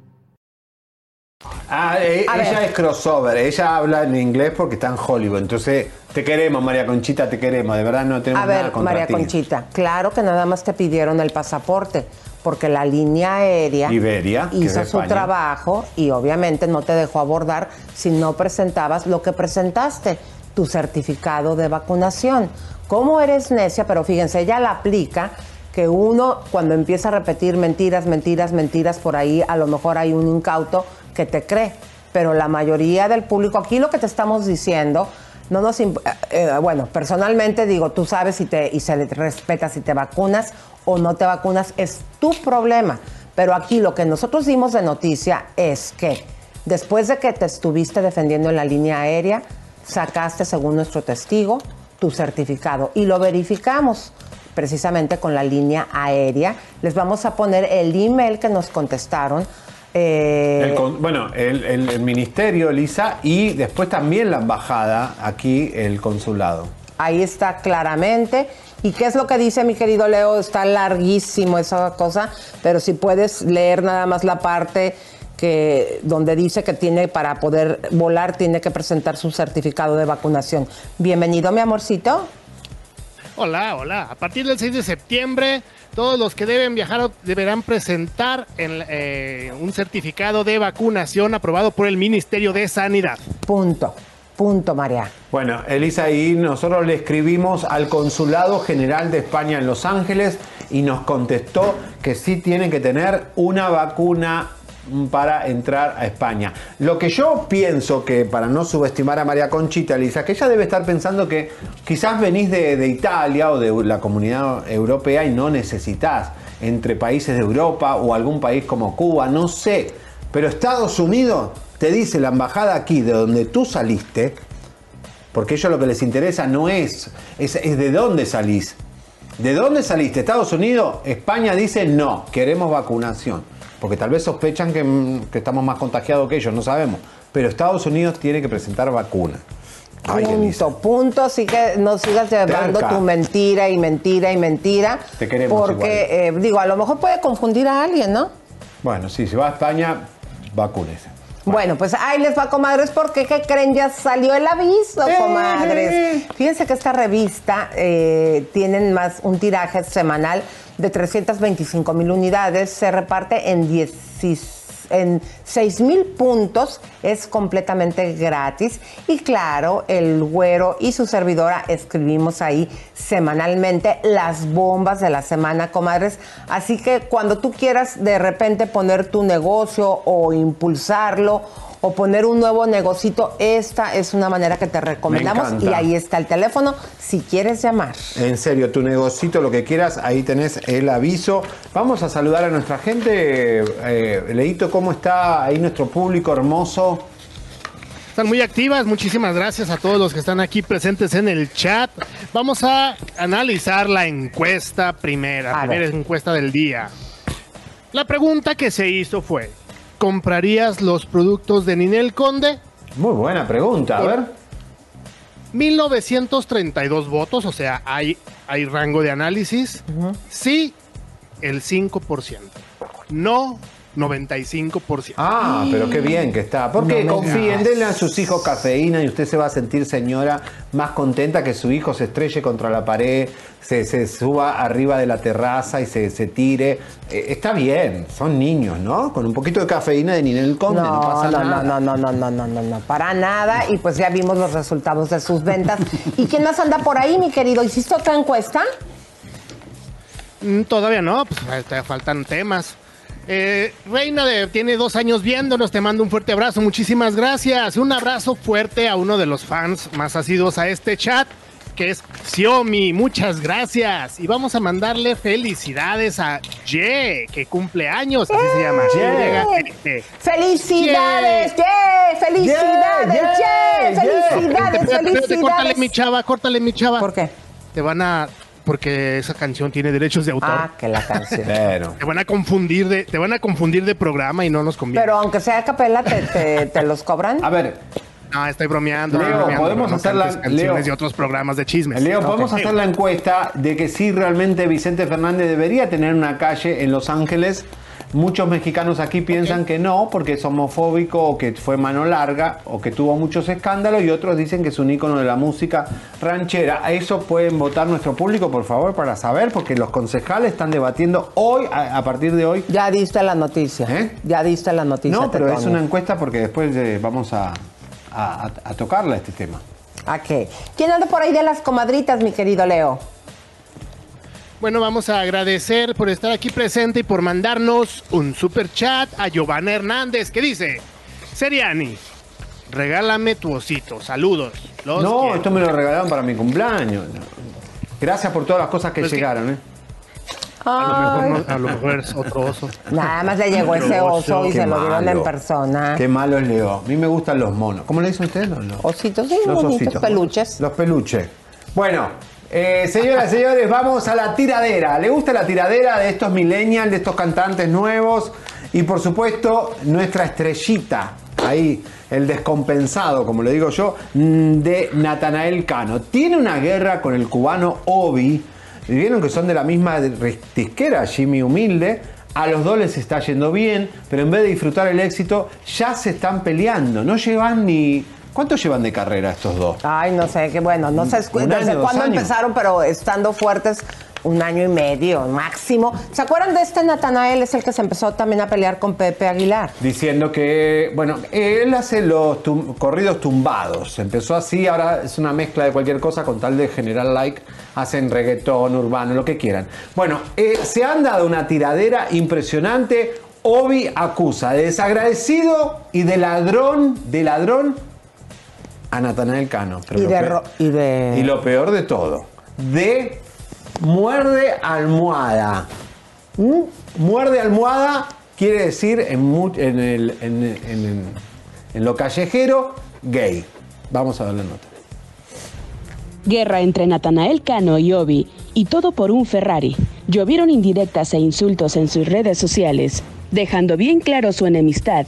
Ah, eh, ella ver. es crossover, ella habla en inglés porque está en Hollywood. Entonces, te queremos, María Conchita, te queremos. De verdad no tenemos A nada ver, contra María ti. Conchita, claro que nada más te pidieron el pasaporte, porque la línea aérea Iberia, hizo su trabajo y obviamente no te dejó abordar si no presentabas lo que presentaste, tu certificado de vacunación. ¿Cómo eres necia? Pero fíjense, ella la aplica que uno cuando empieza a repetir mentiras, mentiras, mentiras, por ahí a lo mejor hay un incauto que te cree. Pero la mayoría del público, aquí lo que te estamos diciendo, no nos eh, eh, bueno, personalmente digo, tú sabes si te, y se le respeta si te vacunas o no te vacunas, es tu problema. Pero aquí lo que nosotros dimos de noticia es que después de que te estuviste defendiendo en la línea aérea, sacaste, según nuestro testigo, tu certificado y lo verificamos precisamente con la línea aérea. Les vamos a poner el email que nos contestaron. eh, El con- bueno, el, el- el ministerio, Elisa, y después también la embajada, aquí el consulado. Ahí está claramente. ¿Y qué es lo que dice mi querido Leo? Está larguísimo esa cosa, pero si puedes leer nada más la parte que donde dice que tiene para poder volar tiene que presentar su certificado de vacunación. Bienvenido, mi amorcito. Hola, hola. A partir del 6 de septiembre, todos los que deben viajar deberán presentar el, eh, un certificado de vacunación aprobado por el Ministerio de Sanidad. Punto. Punto, María. Bueno, Elisa, y nosotros le escribimos al Consulado General de España en Los Ángeles y nos contestó que sí tienen que tener una vacuna para entrar a España. Lo que yo pienso que, para no subestimar a María Conchita, Elisa, que ella debe estar pensando que quizás venís de, Italia o de la comunidad europea y no necesitas entre países de Europa o algún país como Cuba, no sé. Pero Estados Unidos te dice la embajada aquí, de donde tú saliste, porque ellos lo que les interesa no es, es de dónde salís. ¿De dónde saliste? ¿Estados Unidos? España dice no, queremos vacunación. Porque tal vez sospechan que, mm, que estamos más contagiados que ellos, no sabemos. Pero Estados Unidos tiene que presentar vacuna. Ay, Elisa. Punto, punto. Así que no sigas llevando Terca. tu mentira y mentira y mentira. Te queremos Porque, eh, digo, a lo mejor puede confundir a alguien, ¿no? Bueno, sí, si va a España, vacúnese. Bueno, pues ahí les va, comadres, porque ¿qué creen? Ya salió el aviso, Eh. comadres. Fíjense que esta revista eh, tienen más un tiraje semanal de 325 mil unidades, se reparte en, 10 en 6 mil puntos es completamente gratis. Y claro, el güero y su servidora escribimos ahí semanalmente las bombas de la semana, comadres. Así que cuando tú quieras de repente poner tu negocio o impulsarlo, o poner un nuevo negocito, esta es una manera que te recomendamos y ahí está el teléfono si quieres llamar. En serio, tu negocito, lo que quieras, ahí tenés el aviso. Vamos a saludar a nuestra gente. Eh, Leito, ¿cómo está ahí nuestro público hermoso? Están muy activas, muchísimas gracias a todos los que están aquí presentes en el chat. Vamos a analizar la encuesta primera, A primera ver. encuesta del día. La pregunta que se hizo fue, ¿comprarías los productos de Ninel Conde? Muy buena pregunta, a ver. 1932 votos, o sea, hay, hay rango de análisis. Sí, el 5%. No, 95%. Ah, pero qué bien que está. Porque No confíen, denle a sus hijos cafeína y usted se va a sentir, señora, más contenta que su hijo se estrelle contra la pared, se, se suba arriba de la terraza y se, se tire. Eh, está bien, son niños, ¿no? Con un poquito de cafeína de Ninel Conde, no, No, pasa no, nada. no, no, no, no, no, no, no, para nada. Y pues ya vimos los resultados de sus ventas. ¿Y quién más anda por ahí, mi querido? ¿Hiciste otra encuesta? Mm, Todavía no, pues te faltan temas. Eh, Reina de, tiene dos años viéndonos, te mando un fuerte abrazo, muchísimas gracias. Un abrazo fuerte a uno de los fans más asiduos a este chat, que es Xiaomi, muchas gracias. Y vamos a mandarle felicidades a Ye, que cumple años, así se llama. ¡Eh! Ye. ¡Felicidades, Ye! ¡Felicidades, Ye. ¡Felicidades, espérate, Córtale mi felicidades! chava, córtale mi chava. ¿Por qué? Te van a... Porque esa canción tiene derechos de autor. Ah, que la canción. Pero. Te van a confundir de, te van a confundir de programa y no nos conviene. Pero aunque sea a capela, ¿te, te, te los cobran? A ver, No, estoy bromeando. Leo, estoy bromeando, podemos hacer la- canciones Leo. de otros programas de chismes. Leo, podemos hacer la encuesta de que si realmente Vicente Fernández debería tener una calle en Los Ángeles. Muchos mexicanos aquí piensan que no, porque es homofóbico o que fue mano larga o que tuvo muchos escándalos y otros dicen que es un ícono de la música ranchera. A eso pueden votar nuestro público, por favor, para saber, porque los concejales están debatiendo hoy, a, a partir de hoy. Ya diste la noticia. Ya diste la noticia. ¿Eh? No, pero es una encuesta porque después eh, vamos a- a tocarla este tema. ¿A qué? ¿Quién anda por ahí de las comadritas, mi querido Leo? Bueno, vamos a agradecer por estar aquí presente y por mandarnos un super chat a Giovanna Hernández que dice: Seriani, regálame tu osito. Saludos. Los no, quiero". esto me lo regalaron para mi cumpleaños. Gracias por todas las cosas que Pues que- llegaron, ¿eh? A lo, mejor no- a lo mejor es otro oso. Nada más le llegó ese oso y Qué se lo dieron en persona. Qué malo es Leo. A mí me gustan los monos. ¿Cómo le dicen ustedes? Los, los- Ositos, sí, los ositos. peluches. Los peluches. Bueno, eh, señoras y señores, vamos a la tiradera. ¿Le gusta la tiradera de estos millennials, de estos cantantes nuevos? Y por supuesto, nuestra estrellita, ahí, el descompensado, como le digo yo, mm, de Natanael Cano. Tiene una guerra con el cubano Obi. Vieron que son de la misma disquera, Jimmy Humilde. A los dos les está yendo bien, pero en vez de disfrutar el éxito, ya se están peleando. No llevan ni. ¿Cuánto llevan de carrera estos dos? Ay, no sé, qué bueno. No sé desde año, cuándo años. empezaron, pero estando fuertes un año y medio máximo. ¿Se acuerdan de este Natanael? Es el que se empezó también a pelear con Pepe Aguilar. Diciendo que, bueno, él hace los tum- corridos tumbados. Empezó así, ahora es una mezcla de cualquier cosa con tal de generar like. Hacen reggaetón, urbano, lo que quieran. Bueno, eh, se han dado una tiradera impresionante. Obi acusa de desagradecido y de ladrón, de ladrón a Natanael Cano. Pero Y lo de, pe- ro- y de... y lo peor de todo, de muerde almohada. ¿Mm? Muerde almohada quiere decir en, mu- en, el- en- en- en lo callejero, gay. Vamos a ver la nota. Guerra entre Natanael Cano y Obi, y todo por un Ferrari. Llovieron indirectas e insultos en sus redes sociales, dejando bien claro su enemistad.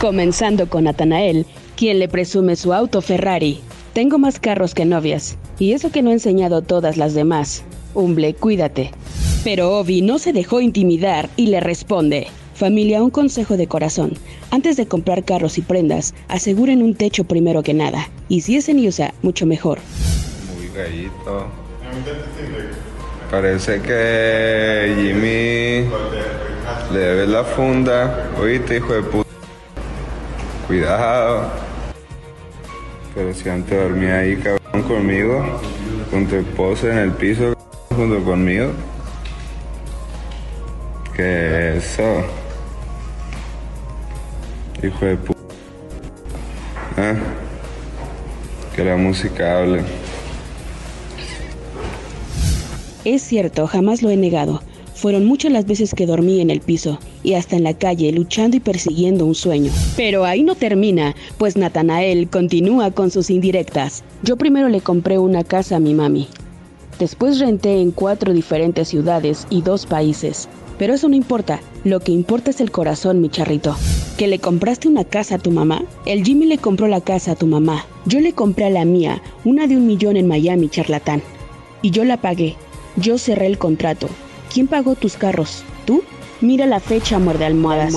Comenzando con Natanael, quien le presume su auto Ferrari. Tengo más carros que novias, y eso que no he enseñado todas las demás. Humble, cuídate. Pero Obi no se dejó intimidar y le responde. Familia, un consejo de corazón. Antes de comprar carros y prendas, aseguren un techo primero que nada. Y si es en USA, mucho mejor. Muy gallito. Parece que Jimmy Le debes la funda. Oíste, hijo de puta. Cuidado. Pero si antes dormía ahí, cabrón, conmigo, con tu esposa en el piso, junto conmigo. ¿Qué es eso? Hijo de puta. Ah, Que la música hable. Es cierto, jamás lo he negado. Fueron muchas las veces que dormí en el piso y hasta en la calle luchando y persiguiendo un sueño. Pero ahí no termina, pues Natanael continúa con sus indirectas. Yo primero le compré una casa a mi mami. Después renté en cuatro diferentes ciudades y dos países. Pero eso no importa, lo que importa es el corazón, mi charrito. ¿Que le compraste una casa a tu mamá? El Jimmy le compró la casa a tu mamá. Yo le compré a la mía, una de un millón en Miami, charlatán. Y yo la pagué. Yo cerré el contrato. ¿Quién pagó tus carros? ¿Tú? Mira la fecha, muerde almohadas.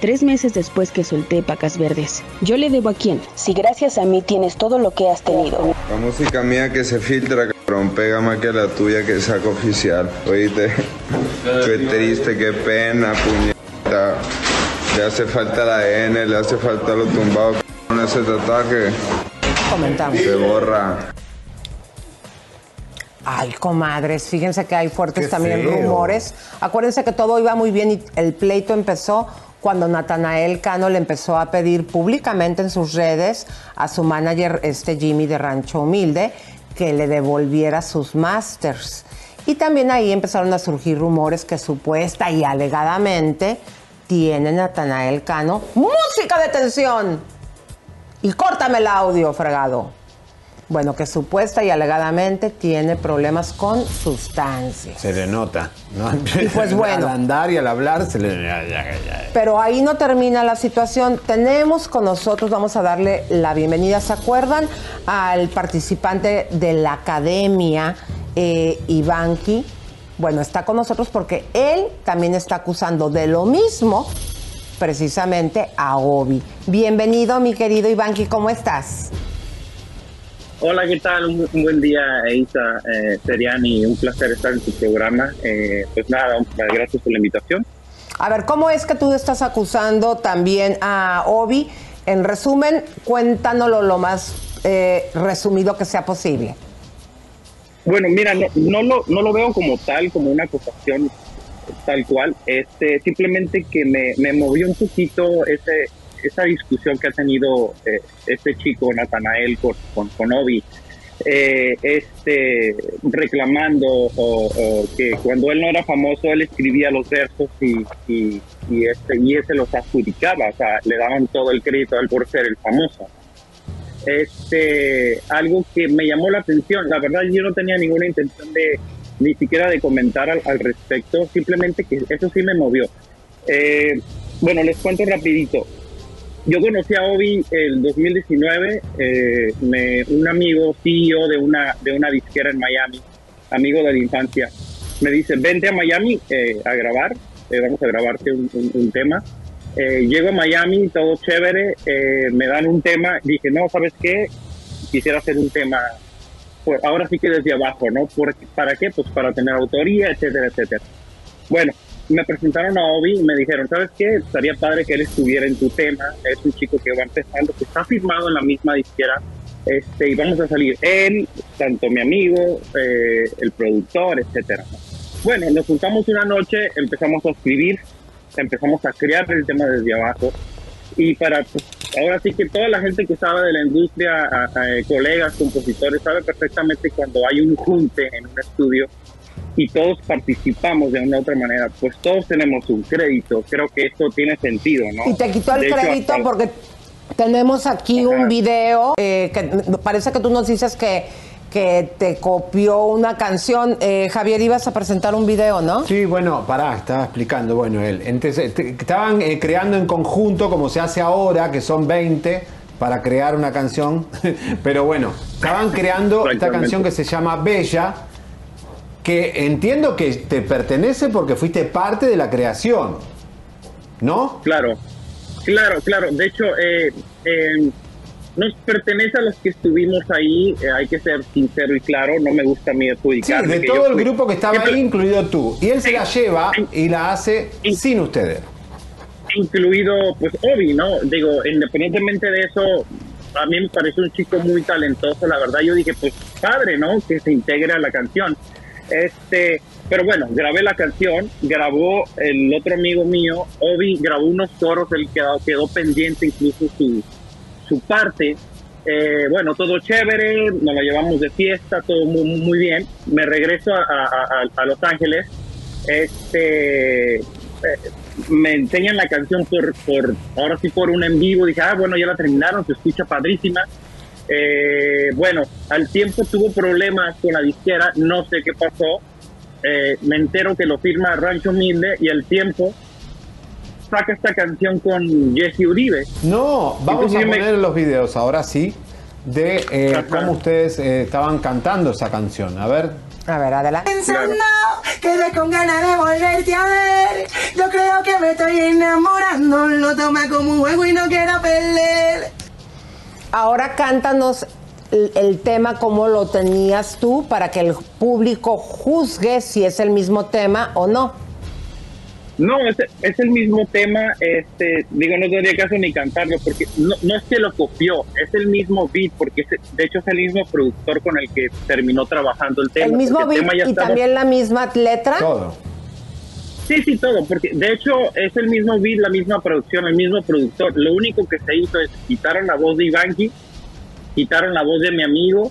Tres meses después que solté pacas verdes. ¿Yo le debo a quién? Si gracias a mí tienes todo lo que has tenido. La música mía que se filtra, cabrón, pega más que la tuya que saca oficial. Oíste, qué triste, qué pena, puñeta. Le hace falta la N, le hace falta lo tumbado, cabrón, ese tatuaje. Comentamos. Se borra. Ay, comadres, fíjense que hay fuertes Qué también feo. rumores. Acuérdense que todo iba muy bien y el pleito empezó cuando Natanael Cano le empezó a pedir públicamente en sus redes a su manager, este Jimmy de Rancho Humilde, que le devolviera sus masters. Y también ahí empezaron a surgir rumores que supuesta y alegadamente tiene Natanael Cano música de tensión. Y córtame el audio, fregado. Bueno, que supuesta y alegadamente tiene problemas con sustancias. Se le nota, ¿no? Y pues bueno. Al andar y al hablar se le... Pero ahí no termina la situación. Tenemos con nosotros, vamos a darle la bienvenida, ¿se acuerdan? Al participante de la academia, eh, Ivanki. Bueno, está con nosotros porque él también está acusando de lo mismo, precisamente a Obi. Bienvenido, mi querido Ivanki, ¿cómo estás? Hola, ¿qué tal? Un, un buen día, Isa eh, Seriani. Un placer estar en tu programa. Eh, pues nada, gracias por la invitación. A ver, ¿cómo es que tú estás acusando también a Obi? En resumen, cuéntanoslo lo más eh, resumido que sea posible. Bueno, mira, no, no lo, no lo veo como tal, como una acusación tal cual. Este, simplemente que me, me movió un poquito ese, esa discusión que ha tenido eh, este chico, Natanael, con, con, con Obi. eh, este, reclamando que cuando él no era famoso él escribía los versos y, y, este, y ese los adjudicaba, o sea, le daban todo el crédito a él por ser el famoso. Este, algo que me llamó la atención, la verdad yo no tenía ninguna intención de ni siquiera de comentar al, al respecto, simplemente que eso sí me movió. Eh, bueno, les cuento rapidito. Yo conocí a Obi el 2019, eh, me- un amigo CEO de una, de una disquera en Miami, amigo de la infancia, me dice, vente a Miami eh, a grabar, eh, vamos a grabarte un, un- un tema. Eh, llego a Miami, todo chévere, eh, me dan un tema, dije, no, ¿sabes qué? Quisiera hacer un tema, pues ahora sí que desde abajo, ¿no? ¿Para qué? Pues para tener autoría, etcétera, etcétera. Bueno, me presentaron a Obi y me dijeron, ¿sabes qué? Estaría padre que él estuviera en tu tema. Es un chico que va empezando, que está firmado en la misma disquera. Este, y vamos a salir él, tanto mi amigo, eh, el productor, etcétera. Bueno, nos juntamos una noche, empezamos a escribir, empezamos a crear el tema desde abajo. Y para, pues, ahora sí que toda la gente que sabe de la industria, a- a, eh, colegas, compositores, sabe perfectamente cuando hay un junte en un estudio y todos participamos de una u otra manera, pues todos tenemos un crédito. Creo que esto tiene sentido, ¿no? Y te quitó el De hecho, crédito hasta- porque tenemos aquí un video eh, que parece que tú nos dices que, que te copió una canción. Eh, Javier, ibas a presentar un video, ¿no? Sí, bueno, pará, estaba explicando, bueno, él. Entonces, te- estaban eh, creando en conjunto, como se hace ahora, que son 20, para crear una canción. Pero bueno, estaban creando esta canción que se llama Bella, que entiendo que te pertenece porque fuiste parte de la creación. ¿No? Claro, claro, claro. De hecho, eh, eh, nos pertenece a los que estuvimos ahí, eh, hay que ser sincero y claro, no me gusta a mí Sí, adjudicarme de todo el fui- grupo que estaba ahí, incluido tú. Y él se la lleva y la hace sin ustedes. incluido pues Obi, ¿no? Digo, independientemente de eso, a mí me parece un chico muy talentoso, la verdad yo dije, pues padre, ¿no? Que se integre a la canción. Este, pero bueno, grabé la canción, grabó el otro amigo mío, Obi grabó unos coros, él quedó, quedó pendiente incluso su, su parte. Eh, bueno, todo chévere, nos la llevamos de fiesta, todo muy, muy bien. Me regreso a, a- Los Ángeles. Este, eh, me enseñan la canción por, por, ahora sí por un en vivo. Dije, ah, bueno, ya la terminaron, se escucha padrísima. Eh, bueno, al tiempo tuvo problemas con la disquera, no sé qué pasó. Eh, me entero que lo firma Rancho Humilde y al tiempo saca esta canción con Jesse Uribe. No, vamos Entonces a yo me- poner los videos ahora sí de eh, cómo ustedes eh, estaban cantando esa canción. A ver. A ver, adelante. Pensando, quedé con ganas de volverte a ver. Yo creo que me estoy enamorando. Lo toma como un juego y no quiero perder. Ahora cántanos el, el tema como lo tenías tú para que el público juzgue si es el mismo tema o no. No, es, es el mismo tema, este, digo, no tendría caso ni cantarlo, porque no, no es que lo copió, es el mismo beat, porque es- de hecho es el mismo productor con el que terminó trabajando el tema. El mismo beat tema ya y estaba- también la misma letra. Todo. Sí, sí, todo, porque de hecho es el mismo beat, la misma producción, el mismo productor. Lo único que se hizo es quitaron la voz de Ivanki, quitaron la voz de mi amigo,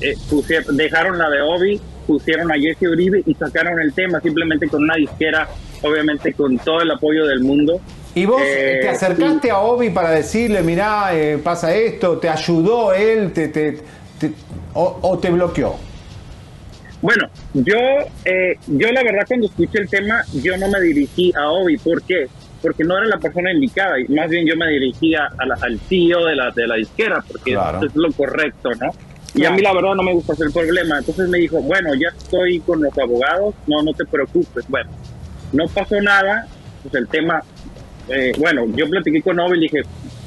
eh, pusie- dejaron la de Obi, pusieron a Jesse Uribe y sacaron el tema simplemente con una disquera, obviamente con todo el apoyo del mundo. ¿Y vos Eh, te acercaste a Obi para decirle, mirá, eh, pasa esto? ¿Te ayudó él? Te, te- te- o, o te bloqueó? Bueno, yo, eh, yo la verdad cuando escuché el tema, yo no me dirigí a Obi. ¿Por qué? Porque no era la persona indicada, y más bien yo me dirigía a la- al CEO de la, de la disquera, porque Claro. es lo correcto, ¿no? Y a mí la verdad no me gusta hacer problema. Entonces me dijo, bueno, ya estoy con los abogados, no, no te preocupes. Bueno, no pasó nada, pues el tema, eh, bueno, yo platiqué con Obi y le dije,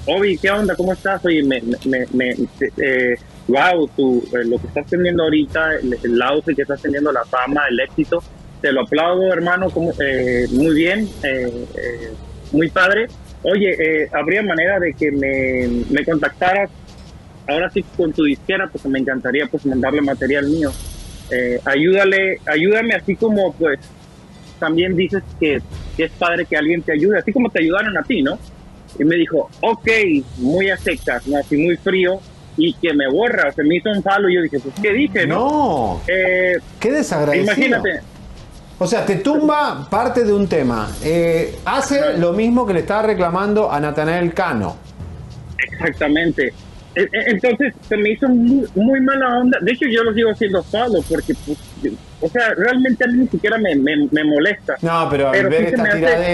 Obi, ¿qué onda? ¿Cómo estás? Oye, me, me, me, eh, wow, tú, eh, lo que estás teniendo ahorita, el, el auge que estás teniendo, la fama, el éxito, te lo aplaudo, hermano, como, eh, muy bien, eh, eh, muy padre. Oye, eh, ¿habría manera de que me, me contactaras ahora sí con tu disquera? Porque me encantaría pues mandarle material mío. Eh, ayúdale, ayúdame así como pues también dices que, que es padre que alguien te ayude, así como te ayudaron a ti, ¿no? Y me dijo, ok, muy a secas, ¿no? Así muy frío, y que me borra, se me hizo un palo, y yo dije, pues, ¿qué dije, no? No. Eh, Qué desagradecido. Imagínate. O sea, te tumba parte de un tema. Eh, hace lo mismo que le estaba reclamando a Natanael Cano. Exactamente. E- e- Entonces se me hizo muy, muy mala onda. De hecho, yo lo sigo haciendo solo porque, pues, o sea, realmente a mí ni siquiera me, me, me molesta. No, pero, al sí ver esta hace-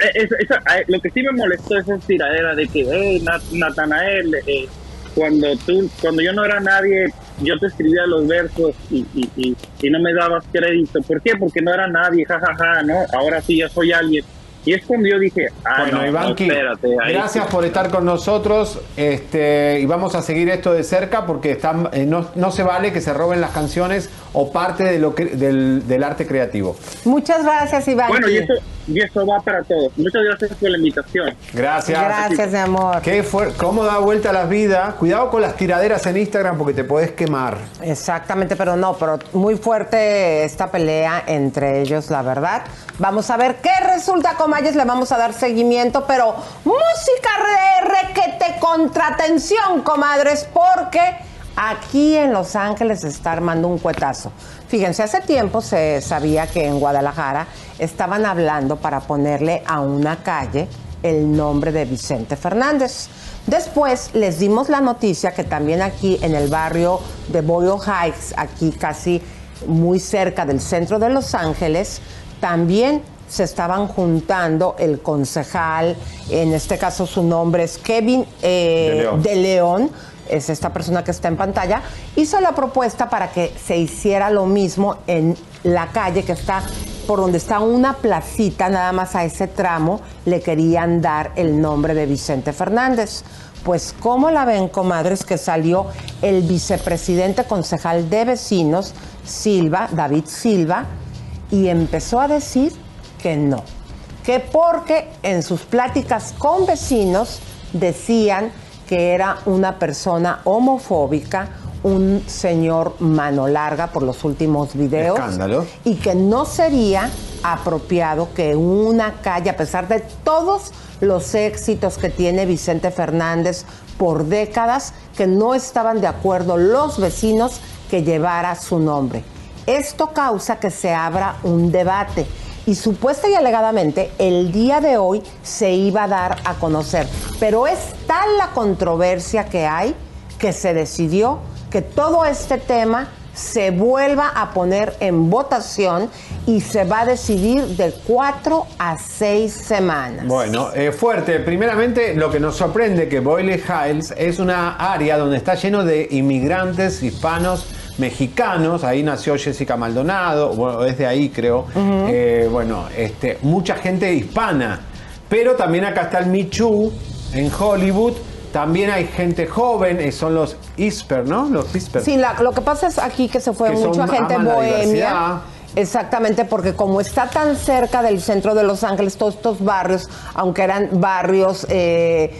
Eh, esa- esa- eh, lo que sí me molestó es esa tiradera de que, hey, Nat- Natanael, eh, cuando tú, cuando yo no era nadie, yo te escribía los versos y, y, y, y no me dabas crédito. ¿Por qué? Porque no era nadie, jajaja, ¿no? Ahora sí ya soy alguien. Y es cuando yo dije, ah, Bueno, no, espérate. gracias por estar con nosotros este, y vamos a seguir esto de cerca porque están, eh, no, no se vale que se roben las canciones o parte de lo que, del, del arte creativo. Muchas gracias, Iván. Bueno, y eso, y eso va para todos. Muchas gracias por la invitación. Gracias. Gracias, mi amor. Qué ¿Cómo da vuelta las vidas? Cuidado con las tiraderas en Instagram porque te puedes quemar. Exactamente, pero no, pero muy fuerte esta pelea entre ellos, la verdad. Vamos a ver qué resulta, comayes, le vamos a dar seguimiento, pero música re, requete contratención, comadres, porque aquí en Los Ángeles se está armando un cuetazo. Fíjense, hace tiempo se sabía que en Guadalajara estaban hablando para ponerle a una calle el nombre de Vicente Fernández. Después les dimos la noticia que también aquí en el barrio de Boyle Heights, aquí casi muy cerca del centro de Los Ángeles, también se estaban juntando el concejal, en este caso su nombre es Kevin eh, De León. de León, es esta persona que está en pantalla, hizo la propuesta para que se hiciera lo mismo en la calle que está por donde está una placita, nada más a ese tramo, le querían dar el nombre de Vicente Fernández. Pues, ¿cómo la ven, comadres, que salió el vicepresidente concejal de vecinos, Silva, David Silva, y empezó a decir que no? Que porque en sus pláticas con vecinos decían que era una persona homofóbica, un señor mano larga por los últimos videos. Escándalo. Y que no sería apropiado que una calle, a pesar de todos los éxitos que tiene Vicente Fernández por décadas, que no estaban de acuerdo los vecinos que llevara su nombre. Esto causa que se abra un debate y supuesta y alegadamente el día de hoy se iba a dar a conocer. Pero es tal la controversia que hay que se decidió que todo este tema se vuelva a poner en votación y se va a decidir de cuatro a seis semanas. Bueno, eh, fuerte. Primeramente, lo que nos sorprende que Boyle Hills es una área donde está lleno de inmigrantes hispanos mexicanos, ahí nació Jessica Maldonado, bueno, es de ahí creo, Eh, bueno, este, mucha gente hispana, pero también acá está el Michu en Hollywood, también hay gente joven, eh, son los Hisper, ¿no? Los Hisper. Sí, la- lo que pasa es aquí que se fue Que son- mucha gente bohemia. Exactamente, porque como está tan cerca del centro de Los Ángeles, todos estos barrios, aunque eran barrios eh,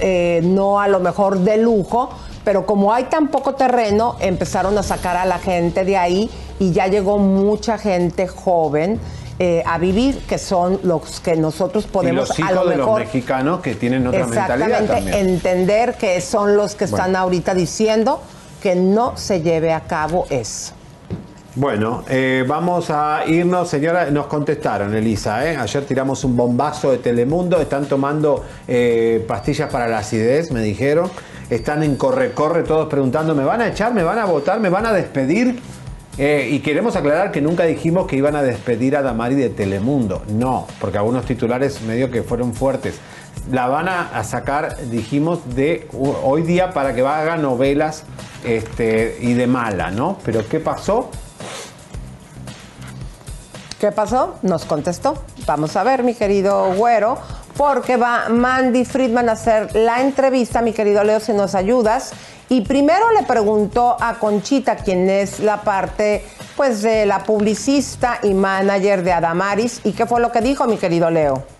eh, no a lo mejor de lujo, pero como hay tan poco terreno, empezaron a sacar a la gente de ahí y ya llegó mucha gente joven eh, a vivir, que son los que nosotros y podemos los a hijos lo de los mejor mexicanos que tienen otra mentalidad Exactamente, también. entender que son los que están Bueno. ahorita diciendo que no se lleve a cabo eso. Bueno, eh, vamos a irnos, señora. Nos contestaron, Elisa. ¿eh? Ayer tiramos un bombazo de Telemundo. Están tomando pastillas para la acidez, me dijeron. Están en corre-corre todos preguntando: ¿me van a echar? ¿Me van a votar? ¿Me van a despedir? Eh, y queremos aclarar que nunca dijimos que iban a despedir a Damari de Telemundo. No, porque algunos titulares medio que fueron fuertes. La van a, sacar, dijimos, de hoy día para que haga novelas este, y de mala, ¿no? Pero ¿qué pasó? ¿Qué pasó? Nos contestó. Vamos a ver, mi querido güero, porque va Mandy Friedman a hacer la entrevista, mi querido Leo, si nos ayudas. Y primero le preguntó a Conchita, quien es la parte, pues, de la publicista y manager de Adamaris, y qué fue lo que dijo, mi querido Leo.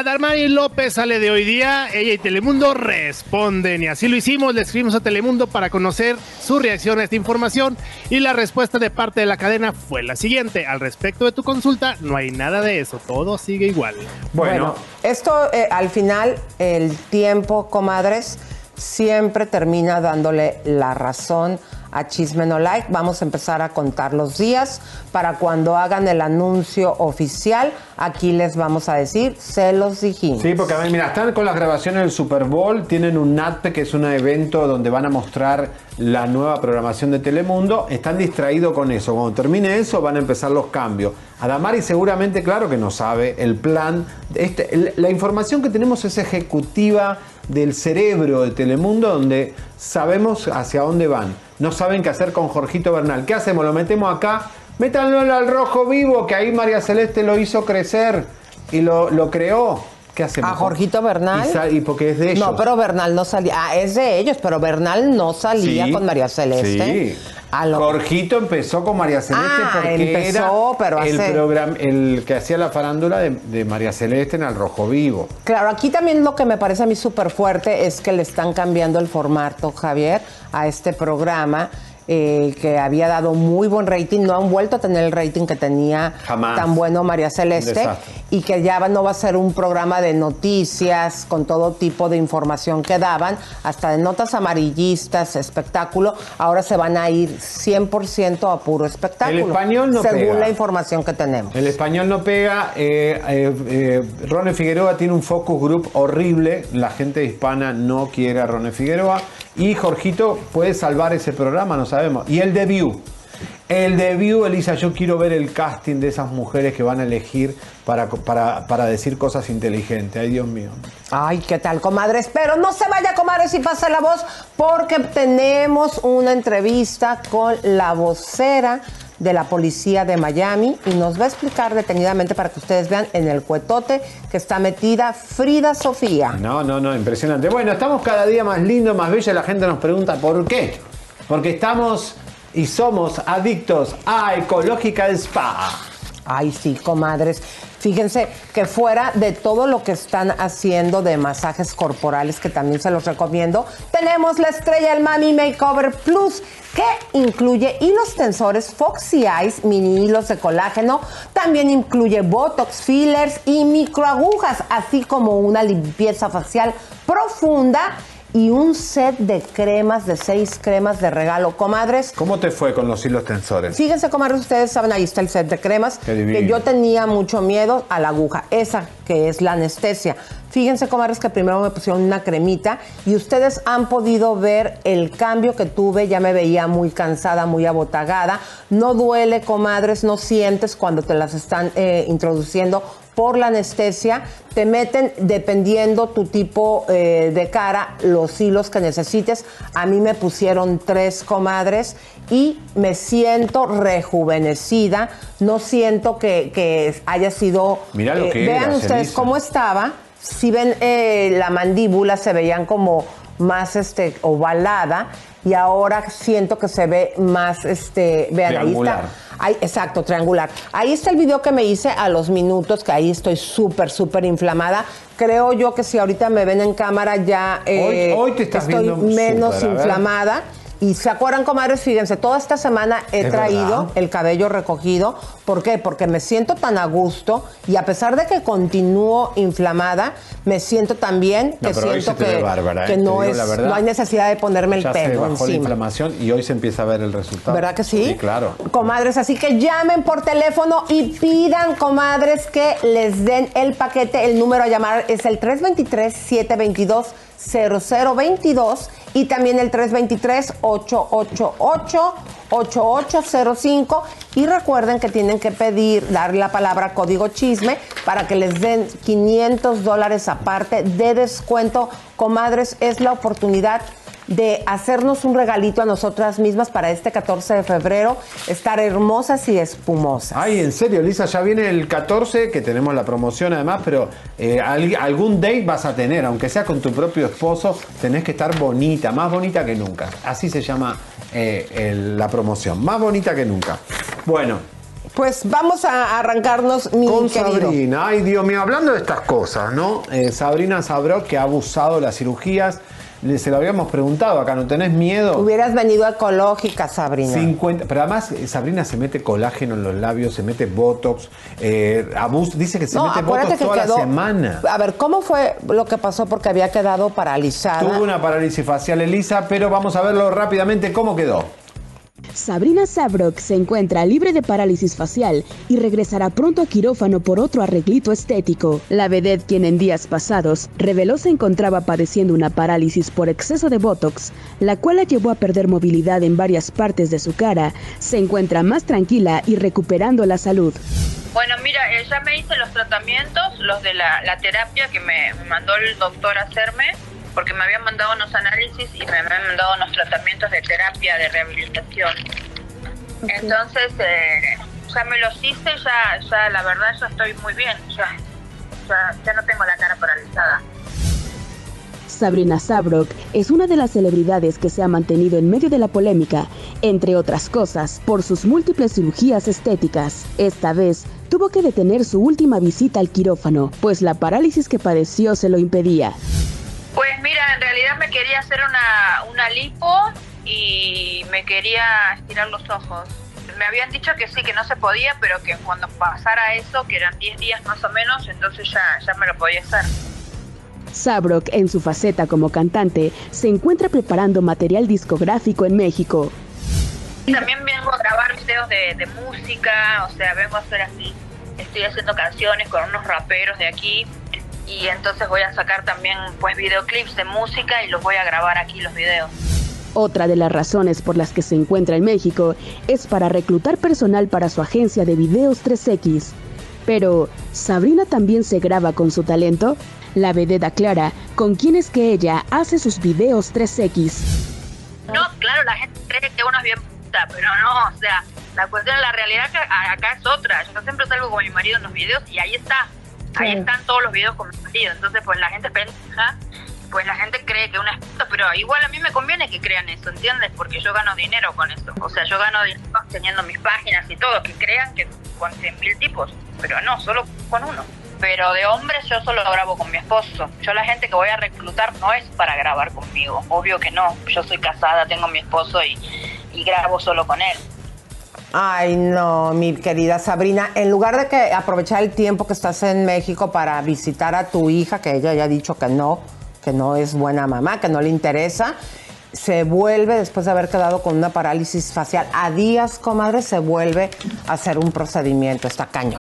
Adalmari López sale de hoy día, ella y Telemundo responden y así lo hicimos, le escribimos a Telemundo para conocer su reacción a esta información y la respuesta de parte de la cadena fue la siguiente, al respecto de tu consulta no hay nada de eso, todo sigue igual. Bueno, esto eh, al final, el tiempo, comadres, siempre termina dándole la razón a Chisme No Like. Vamos a empezar a contar los días para cuando hagan el anuncio oficial. Aquí les vamos a decir, se los dijimos. Sí, porque a ver, mira, están con las grabaciones del Super Bowl, tienen un NATPE, que es un evento donde van a mostrar la nueva programación de Telemundo, están distraídos con eso. Cuando termine eso, van a empezar los cambios. Adamari seguramente, claro que no sabe el plan. Este, la información que tenemos es ejecutiva del cerebro de Telemundo, donde sabemos hacia dónde van. No saben qué hacer con Jorgito Bernal. ¿Qué hacemos? Lo metemos acá. Métanlo al rojo vivo, que ahí María Celeste lo hizo crecer y lo, lo creó. ¿Qué hacemos? A Jorgito Bernal. Y, porque es de ellos. No, pero Bernal no salía. Ah, es de ellos, pero Bernal no salía Sí, con María Celeste. Sí. A lo- Jorgito empezó con María Celeste Ah, porque empezó, era pero el programa, el que hacía la farándula de, de María Celeste en el Rojo Vivo. Claro, aquí también lo que me parece a mí súper fuerte es que le están cambiando el formato, Javier, a este programa. Eh, que había dado muy buen rating, no han vuelto a tener el rating que tenía Jamás. tan bueno María Celeste y que ya no va a ser un programa de noticias con todo tipo de información que daban, hasta de notas amarillistas, espectáculo, ahora se van a ir 100% a puro espectáculo. El español no según pega. la información que tenemos. El español no pega. Eh, eh, eh, Rone Figueroa tiene un focus group horrible. La gente hispana no quiere a Rone Figueroa. Y Jorgito puede salvar ese programa, no sabemos. Y el debut. El debut, Elisa, yo quiero ver el casting de esas mujeres que van a elegir para, para, para decir cosas inteligentes. Ay, Dios mío. Ay, ¿qué tal, comadres? Pero no se vaya, comadres, y pase la voz, porque tenemos una entrevista con la vocera de la policía de Miami y nos va a explicar detenidamente para que ustedes vean en el cuetote que está metida Frida Sofía. No, no, no, impresionante. Bueno, estamos cada día más lindo, más bello. La gente nos pregunta por qué. Porque estamos y somos adictos a Ecological Spa. Ay, sí, comadres. Fíjense que fuera de todo lo que están haciendo de masajes corporales, que también se los recomiendo, tenemos la estrella el Mami Makeover Plus, que incluye hilos tensores Foxy Eyes, mini hilos de colágeno, también incluye Botox, fillers y microagujas, así como una limpieza facial profunda y un set de cremas, de seis cremas de regalo. Comadres, ¿Cómo te fue con los hilos tensores? Fíjense, comadres, ustedes saben, ahí está el set de cremas. Qué divino. Que yo tenía mucho miedo a la aguja, esa que es la anestesia. Fíjense, comadres, que primero me pusieron una cremita y ustedes han podido ver el cambio que tuve. Ya me veía muy cansada, muy abotagada. No duele, comadres, no sientes cuando te las están eh, introduciendo por la anestesia. Te meten, dependiendo tu tipo eh, de cara, los hilos que necesites. A mí me pusieron tres comadres y me siento rejuvenecida. No siento que, que haya sido... Mira lo eh, que Vean era, ustedes cómo estaba. Si ven eh, la mandíbula, se veían como más este, ovalada y ahora siento que se ve más, este, vean, ahí está. Ahí, exacto, triangular. Ahí está el video que me hice a los minutos, que ahí estoy súper, súper inflamada. Creo yo que si ahorita me ven en cámara ya eh, Hoy- hoy te estás estoy menos inflamada. Y se acuerdan, comadres, fíjense, toda esta semana he ¿Es traído verdad? el cabello recogido. ¿Por qué? Porque me siento tan a gusto y a pesar de que continúo inflamada, me siento también No, que siento se que, bárbara, ¿eh? que no, es, la verdad. no hay necesidad de ponerme el ya se pelo bajó la inflamación y hoy se empieza a ver el resultado. ¿Verdad que sí? Sí, claro. Comadres, así que llamen por teléfono y pidan, comadres, que les den el paquete. El número a llamar es el 323-722-0022 y también el 323-888-8805. Y recuerden que tienen que pedir, dar la palabra código chisme para que les den 500 dólares aparte de descuento. Comadres, es la oportunidad de hacernos un regalito a nosotras mismas para este 14 de febrero, estar hermosas y espumosas. Ay, en serio, Lisa, ya viene el 14, que tenemos la promoción además, pero eh, al- algún date vas a tener, aunque sea con tu propio esposo, tenés que estar bonita, más bonita que nunca. Así se llama eh, el- la promoción, más bonita que nunca. Bueno, Pues vamos a arrancarnos, mi con querido. Sabrina, ay Dios mío, hablando de estas cosas, ¿no? Eh, Sabrina Sabró que ha abusado de las cirugías, se lo habíamos preguntado acá, ¿no tenés miedo? Hubieras venido ecológica, Sabrina. 50, pero además eh, Sabrina se mete colágeno en los labios, se mete botox, eh, abus- dice que se No, mete botox que toda quedó. la semana. A ver, ¿cómo fue lo que pasó? Porque había quedado paralizada. Tuvo una parálisis facial Elisa, pero vamos a verlo rápidamente cómo quedó. Sabrina Sabrok se encuentra libre de parálisis facial y regresará pronto a quirófano por otro arreglito estético. La vedette, quien en días pasados reveló se encontraba padeciendo una parálisis por exceso de botox, la cual la llevó a perder movilidad en varias partes de su cara, se encuentra más tranquila y recuperando la salud. Bueno, mira, eh, ya me hice los tratamientos, los de la, la terapia que me, mandó el doctor hacerme, porque me habían mandado unos análisis y me habían mandado unos tratamientos de terapia, de rehabilitación. Entonces, eh, ya me los hice, ya, ya la verdad ya estoy muy bien, ya, ya, ya no tengo la cara paralizada. Sabrina Sabrok es una de las celebridades que se ha mantenido en medio de la polémica, entre otras cosas, por sus múltiples cirugías estéticas. Esta vez tuvo que detener su última visita al quirófano, pues la parálisis que padeció se lo impedía. Pues mira, en realidad me quería hacer una, una lipo y me quería estirar los ojos. Me habían dicho que sí, que no se podía, pero que cuando pasara eso, que eran 10 días más o menos, entonces ya, ya me lo podía hacer. Sabrok, en su faceta como cantante, se encuentra preparando material discográfico en México. También vengo a grabar videos de, de música, o sea, vengo a hacer así. Estoy haciendo canciones con unos raperos de aquí y entonces voy a sacar también pues videoclips de música y los voy a grabar aquí los videos. Otra de las razones por las que se encuentra en México es para reclutar personal para su agencia de videos 3X. Pero, ¿Sabrina también se graba con su talento? La vedette aclara con quién es que ella hace sus videos 3X. No, claro, la gente cree que uno es bien puta, pero no, o sea, La cuestión, la realidad acá es otra. Yo siempre salgo con mi marido en los videos y ahí está. Ahí están todos los videos con mi marido. Entonces, pues la gente pendeja, pues la gente cree que una es puta, pero igual a mí me conviene que crean eso, ¿entiendes? Porque yo gano dinero con eso. O sea, yo gano dinero teniendo mis páginas y todo, que crean que con 100.000 tipos, pero no, solo con uno. Pero de hombres yo solo grabo con mi esposo. Yo la gente que voy a reclutar no es para grabar conmigo, obvio que no. Yo soy casada, tengo mi esposo y, y grabo solo con él. Ay, no, mi querida Sabrina, en lugar de que aprovechar el tiempo que estás en México para visitar a tu hija, que ella ya ha dicho que no, que no es buena mamá, que no le interesa, se vuelve, después de haber quedado con una parálisis facial, a días, comadre, se vuelve a hacer un procedimiento. Está cañón.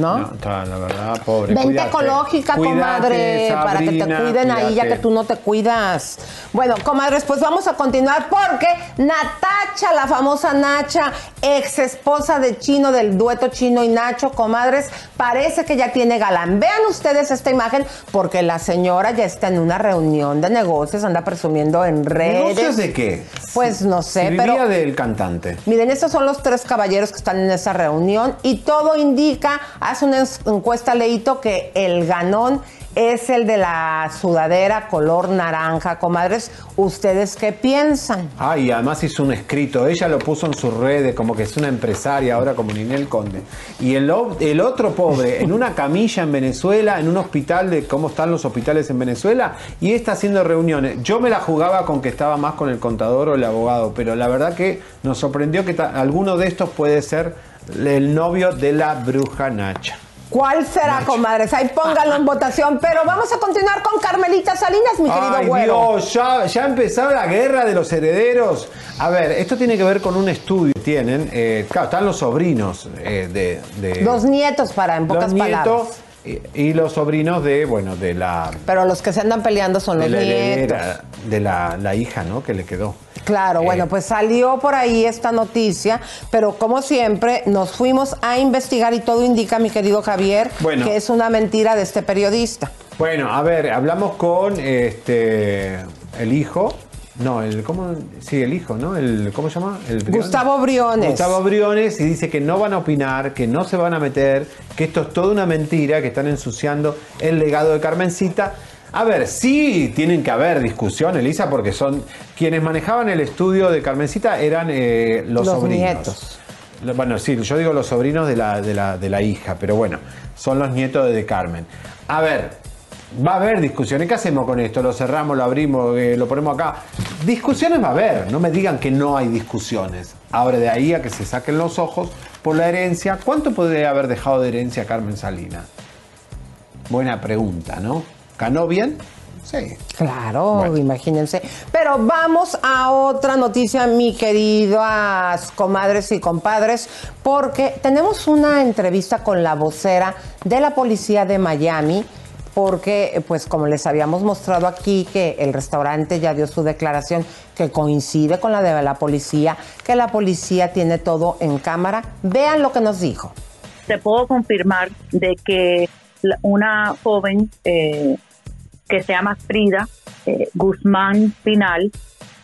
¿No? está, la verdad, pobre. Vente cuídate. ecológica, Cuídate, comadre, para que te cuiden ahí ya que tú no te cuidas. Bueno, comadres, pues vamos a continuar porque Natacha, la famosa Nacha, ex esposa de Chino, del dueto Chino y Nacho, comadres, parece que ya tiene galán. Vean ustedes esta imagen porque la señora ya está en una reunión de negocios, anda presumiendo en redes. ¿Negocios de qué? Pues no Si sé, vivía pero... del cantante. Miren, estos son los tres caballeros que están en esa reunión y todo indica, hace una es- encuesta Leito que el ganón es el de la sudadera color naranja, comadres. ¿Ustedes qué piensan? Ah, y además hizo un escrito. Ella lo puso en sus redes como que es una empresaria ahora como Ninel Conde. Y el, el otro pobre, en una camilla en Venezuela, en un hospital de cómo están los hospitales en Venezuela, y está haciendo reuniones. Yo me la jugaba con que estaba más con el contador o el abogado, pero la verdad que nos sorprendió que alguno de estos puede ser el novio de la bruja Nacha. ¿Cuál será, comadres? Ahí pónganlo en votación. Pero vamos a continuar con Carmelita Salinas, mi querido Ay, güero. Dios, ya, ya empezó la guerra de los herederos. A ver, esto tiene que ver con un estudio que tienen. eh, claro, están los sobrinos eh, de, de- Los nietos, para, en pocas los nietos palabras. Y, y los sobrinos de, bueno, de la, Pero los que se andan peleando son de los la nietos. heredera, de la, la hija, ¿no? Que le quedó. Claro, bueno, pues salió por ahí esta noticia, pero como siempre nos fuimos a investigar y todo indica, mi querido Javier, Bueno. que es una mentira de este periodista. Bueno, a ver, hablamos con este el hijo. No, el ¿cómo? Sí, el hijo, ¿no? El ¿cómo se llama? El Briones. Gustavo Briones. Gustavo Briones y dice que no van a opinar, que no se van a meter, que esto es toda una mentira, que están ensuciando el legado de Carmencita. A ver, sí tienen que haber discusión, Elisa, porque son quienes manejaban el estudio de Carmencita eran eh, los, Los sobrinos. nietos. Bueno, sí, yo digo los sobrinos de la, de la, de la hija, pero bueno, son los nietos de Carmen. A ver, va a haber discusiones. ¿Qué hacemos con esto? ¿Lo cerramos, lo abrimos, eh, lo ponemos acá? Discusiones va a haber, no me digan que no hay discusiones. Ahora, de ahí a que se saquen los ojos por la herencia, ¿cuánto podría haber dejado de herencia Carmen Salinas? Buena pregunta, ¿no? ¿Ganó bien? Sí. Claro, imagínense. Pero vamos a otra noticia, mi queridas comadres y compadres, porque tenemos una entrevista con la vocera de la policía de Miami, porque, pues como les habíamos mostrado aquí, que el restaurante ya dio su declaración que coincide con la de la policía, que la policía tiene todo en cámara. Vean lo que nos dijo. te puedo confirmar de que una joven eh, que se llama Frida eh, Guzmán Pinal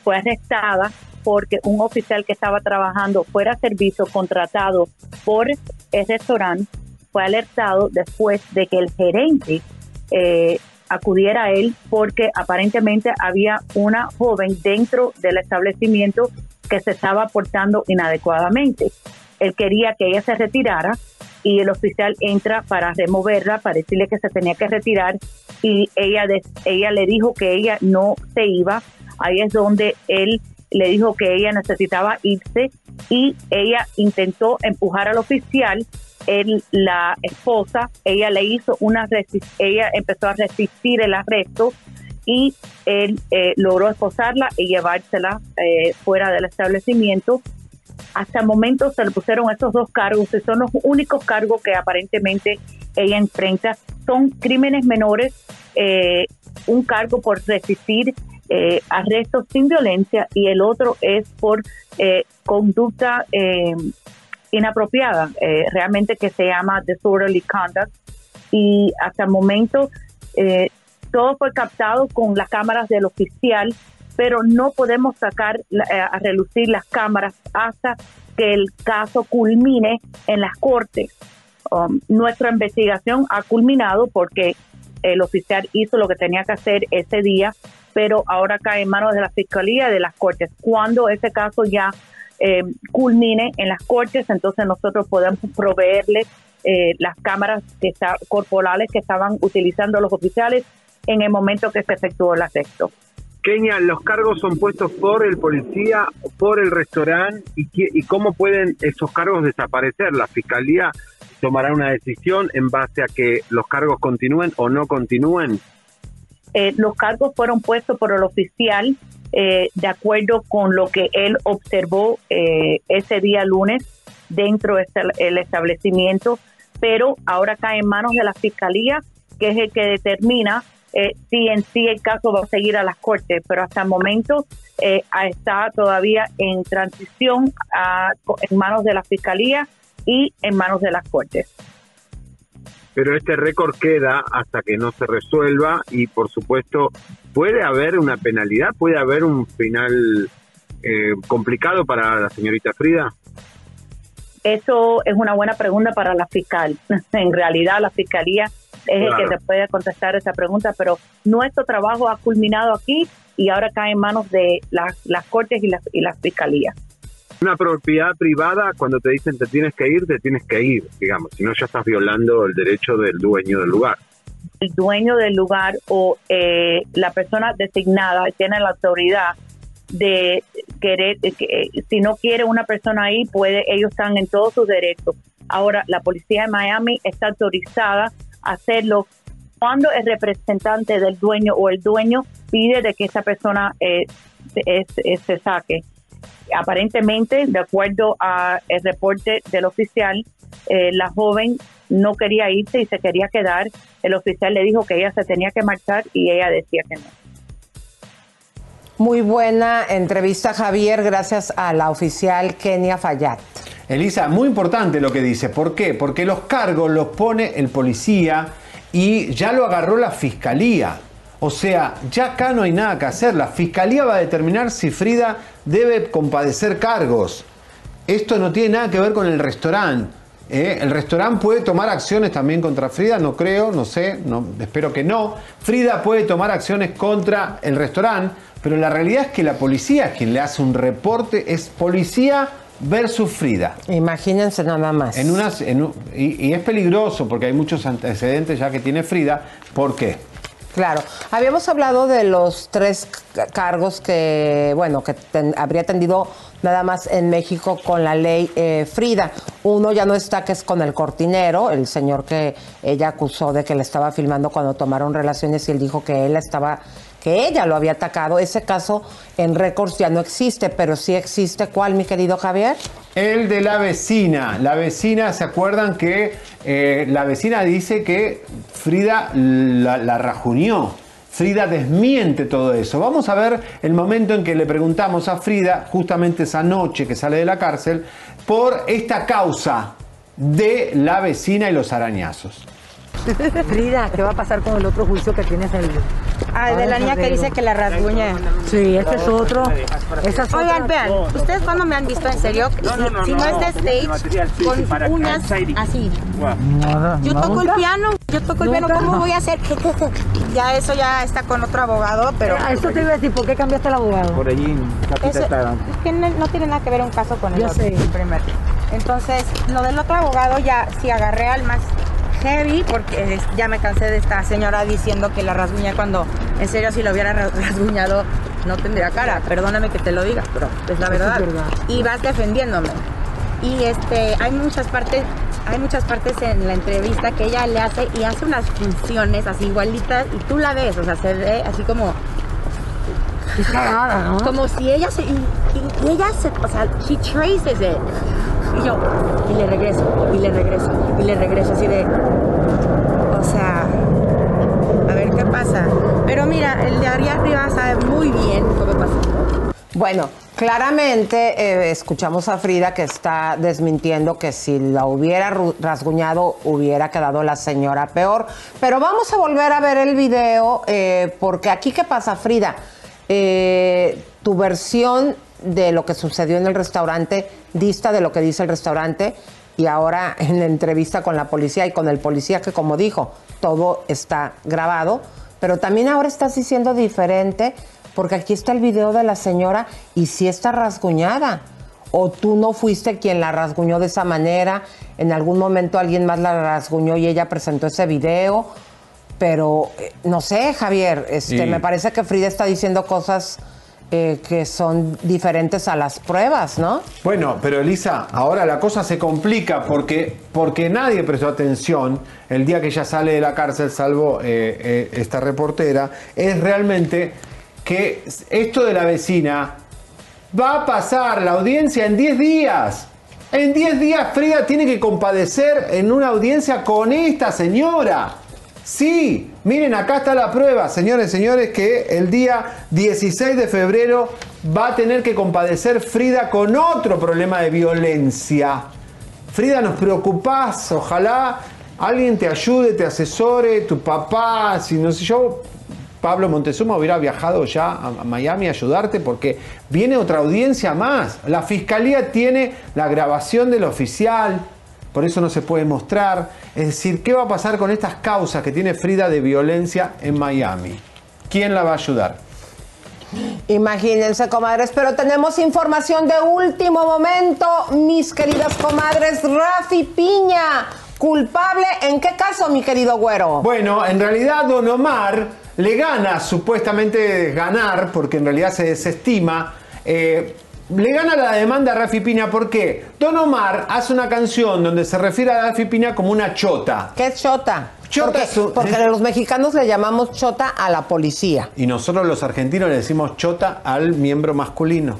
fue arrestada porque un oficial que estaba trabajando fuera de servicio contratado por el restaurante fue alertado después de que el gerente eh, acudiera a él porque aparentemente había una joven dentro del establecimiento que se estaba portando inadecuadamente. Él quería que ella se retirara y el oficial entra para removerla, para decirle que se tenía que retirar y ella, ella le dijo que ella no se iba. Ahí es donde él le dijo que ella necesitaba irse y ella intentó empujar al oficial. Él, la esposa, ella le hizo una ella empezó a resistir el arresto y él eh, logró esposarla y llevársela eh, fuera del establecimiento hasta el momento se le pusieron estos dos cargos, que son los únicos cargos que aparentemente ella enfrenta. Son crímenes menores, eh, un cargo por resistir eh, arrestos sin violencia y el otro es por eh, conducta eh, inapropiada, eh, realmente que se llama disorderly conduct. Y hasta el momento eh, todo fue captado con las cámaras del oficial, pero no podemos sacar eh, a relucir las cámaras hasta que el caso culmine en las cortes. Um, nuestra investigación ha culminado porque el oficial hizo lo que tenía que hacer ese día, pero ahora cae en manos de la Fiscalía y de las Cortes. Cuando ese caso ya eh, culmine en las Cortes, entonces nosotros podemos proveerle eh, las cámaras corporales que estaban utilizando los oficiales en el momento que se efectuó el arresto. Kenia, los cargos son puestos por el policía, por el restaurante, y, cómo pueden esos cargos desaparecer. La fiscalía tomará una decisión en base a que los cargos continúen o no continúen. Eh, los cargos fueron puestos por el oficial eh, de acuerdo con lo que él observó eh, ese día lunes dentro del establecimiento, pero ahora cae en manos de la fiscalía, que es el que determina eh, si en sí el caso va a seguir a las cortes, pero hasta el momento eh, está todavía en transición a- en manos de la fiscalía y en manos de las cortes. Pero este récord queda hasta que no se resuelva y, por supuesto, puede haber una penalidad, puede haber un final eh, complicado para la señorita Frida. Eso es una buena pregunta para la fiscal. En realidad, la fiscalía es el que te puede contestar esa pregunta, pero nuestro trabajo ha culminado aquí y ahora cae en manos de las, las cortes y las, y las fiscalías. Una propiedad privada, cuando te dicen te tienes que ir, te tienes que ir, digamos, si no ya estás violando el derecho del dueño del lugar. El dueño del lugar o eh, la persona designada tiene la autoridad de querer, que, eh, si no quiere una persona ahí, puede, ellos están en todos sus derechos. Ahora, la policía de Miami está autorizada hacerlo cuando el representante del dueño o el dueño pide de que esa persona eh, se- es- se saque. Aparentemente, de acuerdo al reporte del oficial, eh, la joven no quería irse y se quería quedar. El oficial le dijo que ella se tenía que marchar y ella decía que no. Muy buena entrevista, Javier, gracias a la oficial Kenia Fayad. Elisa, muy importante lo que dice. ¿Por qué? Porque los cargos los pone el policía y ya lo agarró la fiscalía. O sea, ya acá no hay nada que hacer. La fiscalía va a determinar si Frida debe compadecer cargos. Esto no tiene nada que ver con el restaurante. ¿eh? El restaurante puede tomar acciones también contra Frida, no creo, no sé, espero que no. Frida puede tomar acciones contra el restaurante, pero la realidad es que la policía quien le hace un reporte, es policía versus Frida. Imagínense nada más. En unas, en un- y, y es peligroso porque hay muchos antecedentes ya que tiene Frida. ¿Por qué? Claro, habíamos hablado de los tres cargos que, bueno, que ten- habría tendido nada más en México con la ley eh, Frida. Uno ya no está, que es con el cortinero, el señor que ella acusó de que le estaba filmando cuando tomaron relaciones y él dijo que él estaba, que ella lo había atacado. Ese caso en récords ya no existe, pero sí existe. ¿Cuál, mi querido Javier? El de la vecina. La vecina, ¿se acuerdan que eh, la vecina dice que Frida la, la rajuñó? Frida desmiente todo eso. Vamos a ver el momento en que le preguntamos a Frida, justamente esa noche que sale de la cárcel, por esta causa de la vecina y los arañazos. Frida, ¿qué va a pasar con el otro juicio que tienes el Ah, de la niña que dice que la rasguña. Sí, este es otro. Oigan, vean, ¿ustedes cuándo me han visto en serio? si, si no es de stage, con uñas así. Yo toco el piano, yo toco el piano. ¿cómo voy a hacer? Ya eso ya está con otro abogado, pero... Ah, Eso te iba a decir, ¿por qué cambiaste el abogado? Por allí, Eso- es que no, no tiene nada que ver un caso con el Yo otro, sé. el. Entonces, lo del otro abogado ya sí agarré al más heavy porque ya me cansé de esta señora diciendo que la rasguña cuando en serio si lo hubiera ra- rasguñado no tendría cara. Perdóname que te lo diga, pero es la Eso es verdad. verdad. Y vas defendiéndome. Y este, hay muchas partes, hay muchas partes en la entrevista que ella le hace y hace unas funciones así igualitas y tú la ves, o sea, se ve así como Qué cagada, ¿no? Como si ella se. Y, y- y ella se. O sea, she traces it. Y yo. Y le regreso, y le regreso, y le regreso, así de. O sea. A ver qué pasa. Pero mira, el de allá arriba sabe muy bien cómo pasó. Bueno, claramente eh, escuchamos a Frida que está desmintiendo que si la hubiera rasguñado hubiera quedado la señora peor. Pero vamos a volver a ver el video eh, porque aquí qué pasa, Frida. Eh, tu versión de lo que sucedió en el restaurante dista de lo que dice el restaurante y ahora en la entrevista con la policía y con el policía que como dijo, todo está grabado, pero también ahora estás diciendo diferente porque aquí está el video de la señora y sí está rasguñada. O tú no fuiste quien la rasguñó de esa manera, en algún momento alguien más la rasguñó y ella presentó ese video, pero eh, no sé, Javier, este, Sí. me parece que Frida está diciendo cosas eh, que son diferentes a las pruebas, ¿no? Bueno, pero Elisa, ahora la cosa se complica porque, porque nadie prestó atención el día que ella sale de la cárcel, salvo eh, eh, esta reportera, es realmente que esto de la vecina va a pasar la audiencia en 10 días. En 10 días Frida tiene que compadecer en una audiencia con esta señora. Sí, miren, acá está la prueba, señores, señores, que el día 16 de febrero va a tener que compadecer Frida con otro problema de violencia. Frida, nos preocupás, ojalá alguien te ayude, te asesore, tu papá, si no sé yo, Pablo Montezuma hubiera viajado ya a Miami a ayudarte porque viene otra audiencia más. La fiscalía tiene la grabación del oficial, por eso no se puede mostrar. Es decir, ¿qué va a pasar con estas causas que tiene Frida de violencia en Miami? ¿Quién la va a ayudar? Imagínense, comadres, pero tenemos información de último momento, mis queridas comadres. Rafi Piña, culpable, ¿en qué caso, mi querido güero? Bueno, en realidad Don Omar le gana, supuestamente ganar, porque en realidad se desestima, eh, le gana la demanda a Rafi Piña. ¿Por qué? Don Omar hace una canción donde se refiere a Rafi Piña como una chota. ¿Qué es chota? Chota porque, es un- porque los mexicanos le llamamos chota a la policía. Y nosotros los argentinos le decimos chota al miembro masculino.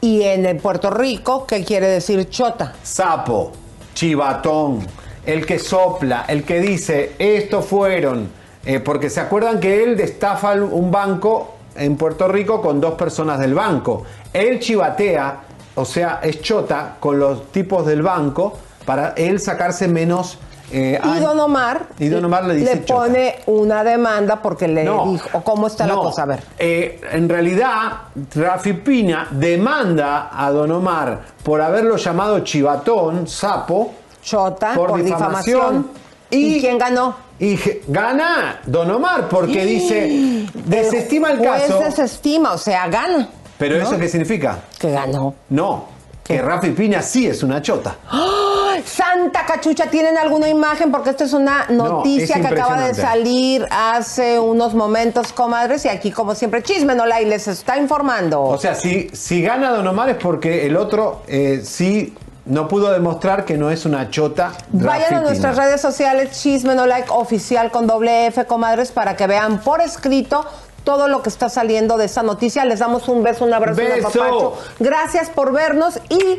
Y en el Puerto Rico, ¿qué quiere decir chota? Sapo, chivatón, el que sopla, el que dice, estos fueron, eh, porque se acuerdan que él destafa un banco en Puerto Rico con dos personas del banco. Él chivatea, o sea, es chota con los tipos del banco para él sacarse menos... eh, Y. Don Omar, Y Don Omar le dice pone una demanda porque le No. dijo, ¿o ¿cómo está la cosa? A ver. eh, en realidad, Rafi Piña demanda a Don Omar por haberlo llamado chivatón, sapo, Chota, por, por difamación. difamación. ¿Y quién ganó? Y gana Don Omar porque dice, desestima el caso. desestima, o sea, gana. Pero ¿no? ¿eso qué significa? Que ganó. No, que Rafi Piña sí es una chota. ¡Ay! Santa cachucha, ¿tienen alguna imagen? Porque esta es una noticia es que acaba de salir hace unos momentos, comadres, y aquí, como siempre, Chisme No Like les está informando. O sea, si, si gana Don Omar es porque el otro eh, sí no pudo demostrar que no es una chota. Vayan a nuestras redes sociales, Chisme No Like Oficial con doble F, comadres, para que vean por escrito todo lo que está saliendo de esta noticia. Les damos un beso, un abrazo, un Beso. apapacho. Gracias por vernos y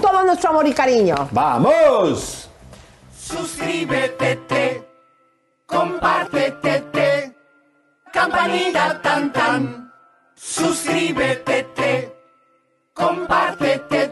todo nuestro amor y cariño. ¡Vamos! Suscríbete, te, compártete, te, campanita tan tan. Suscríbete, te, compártete, te,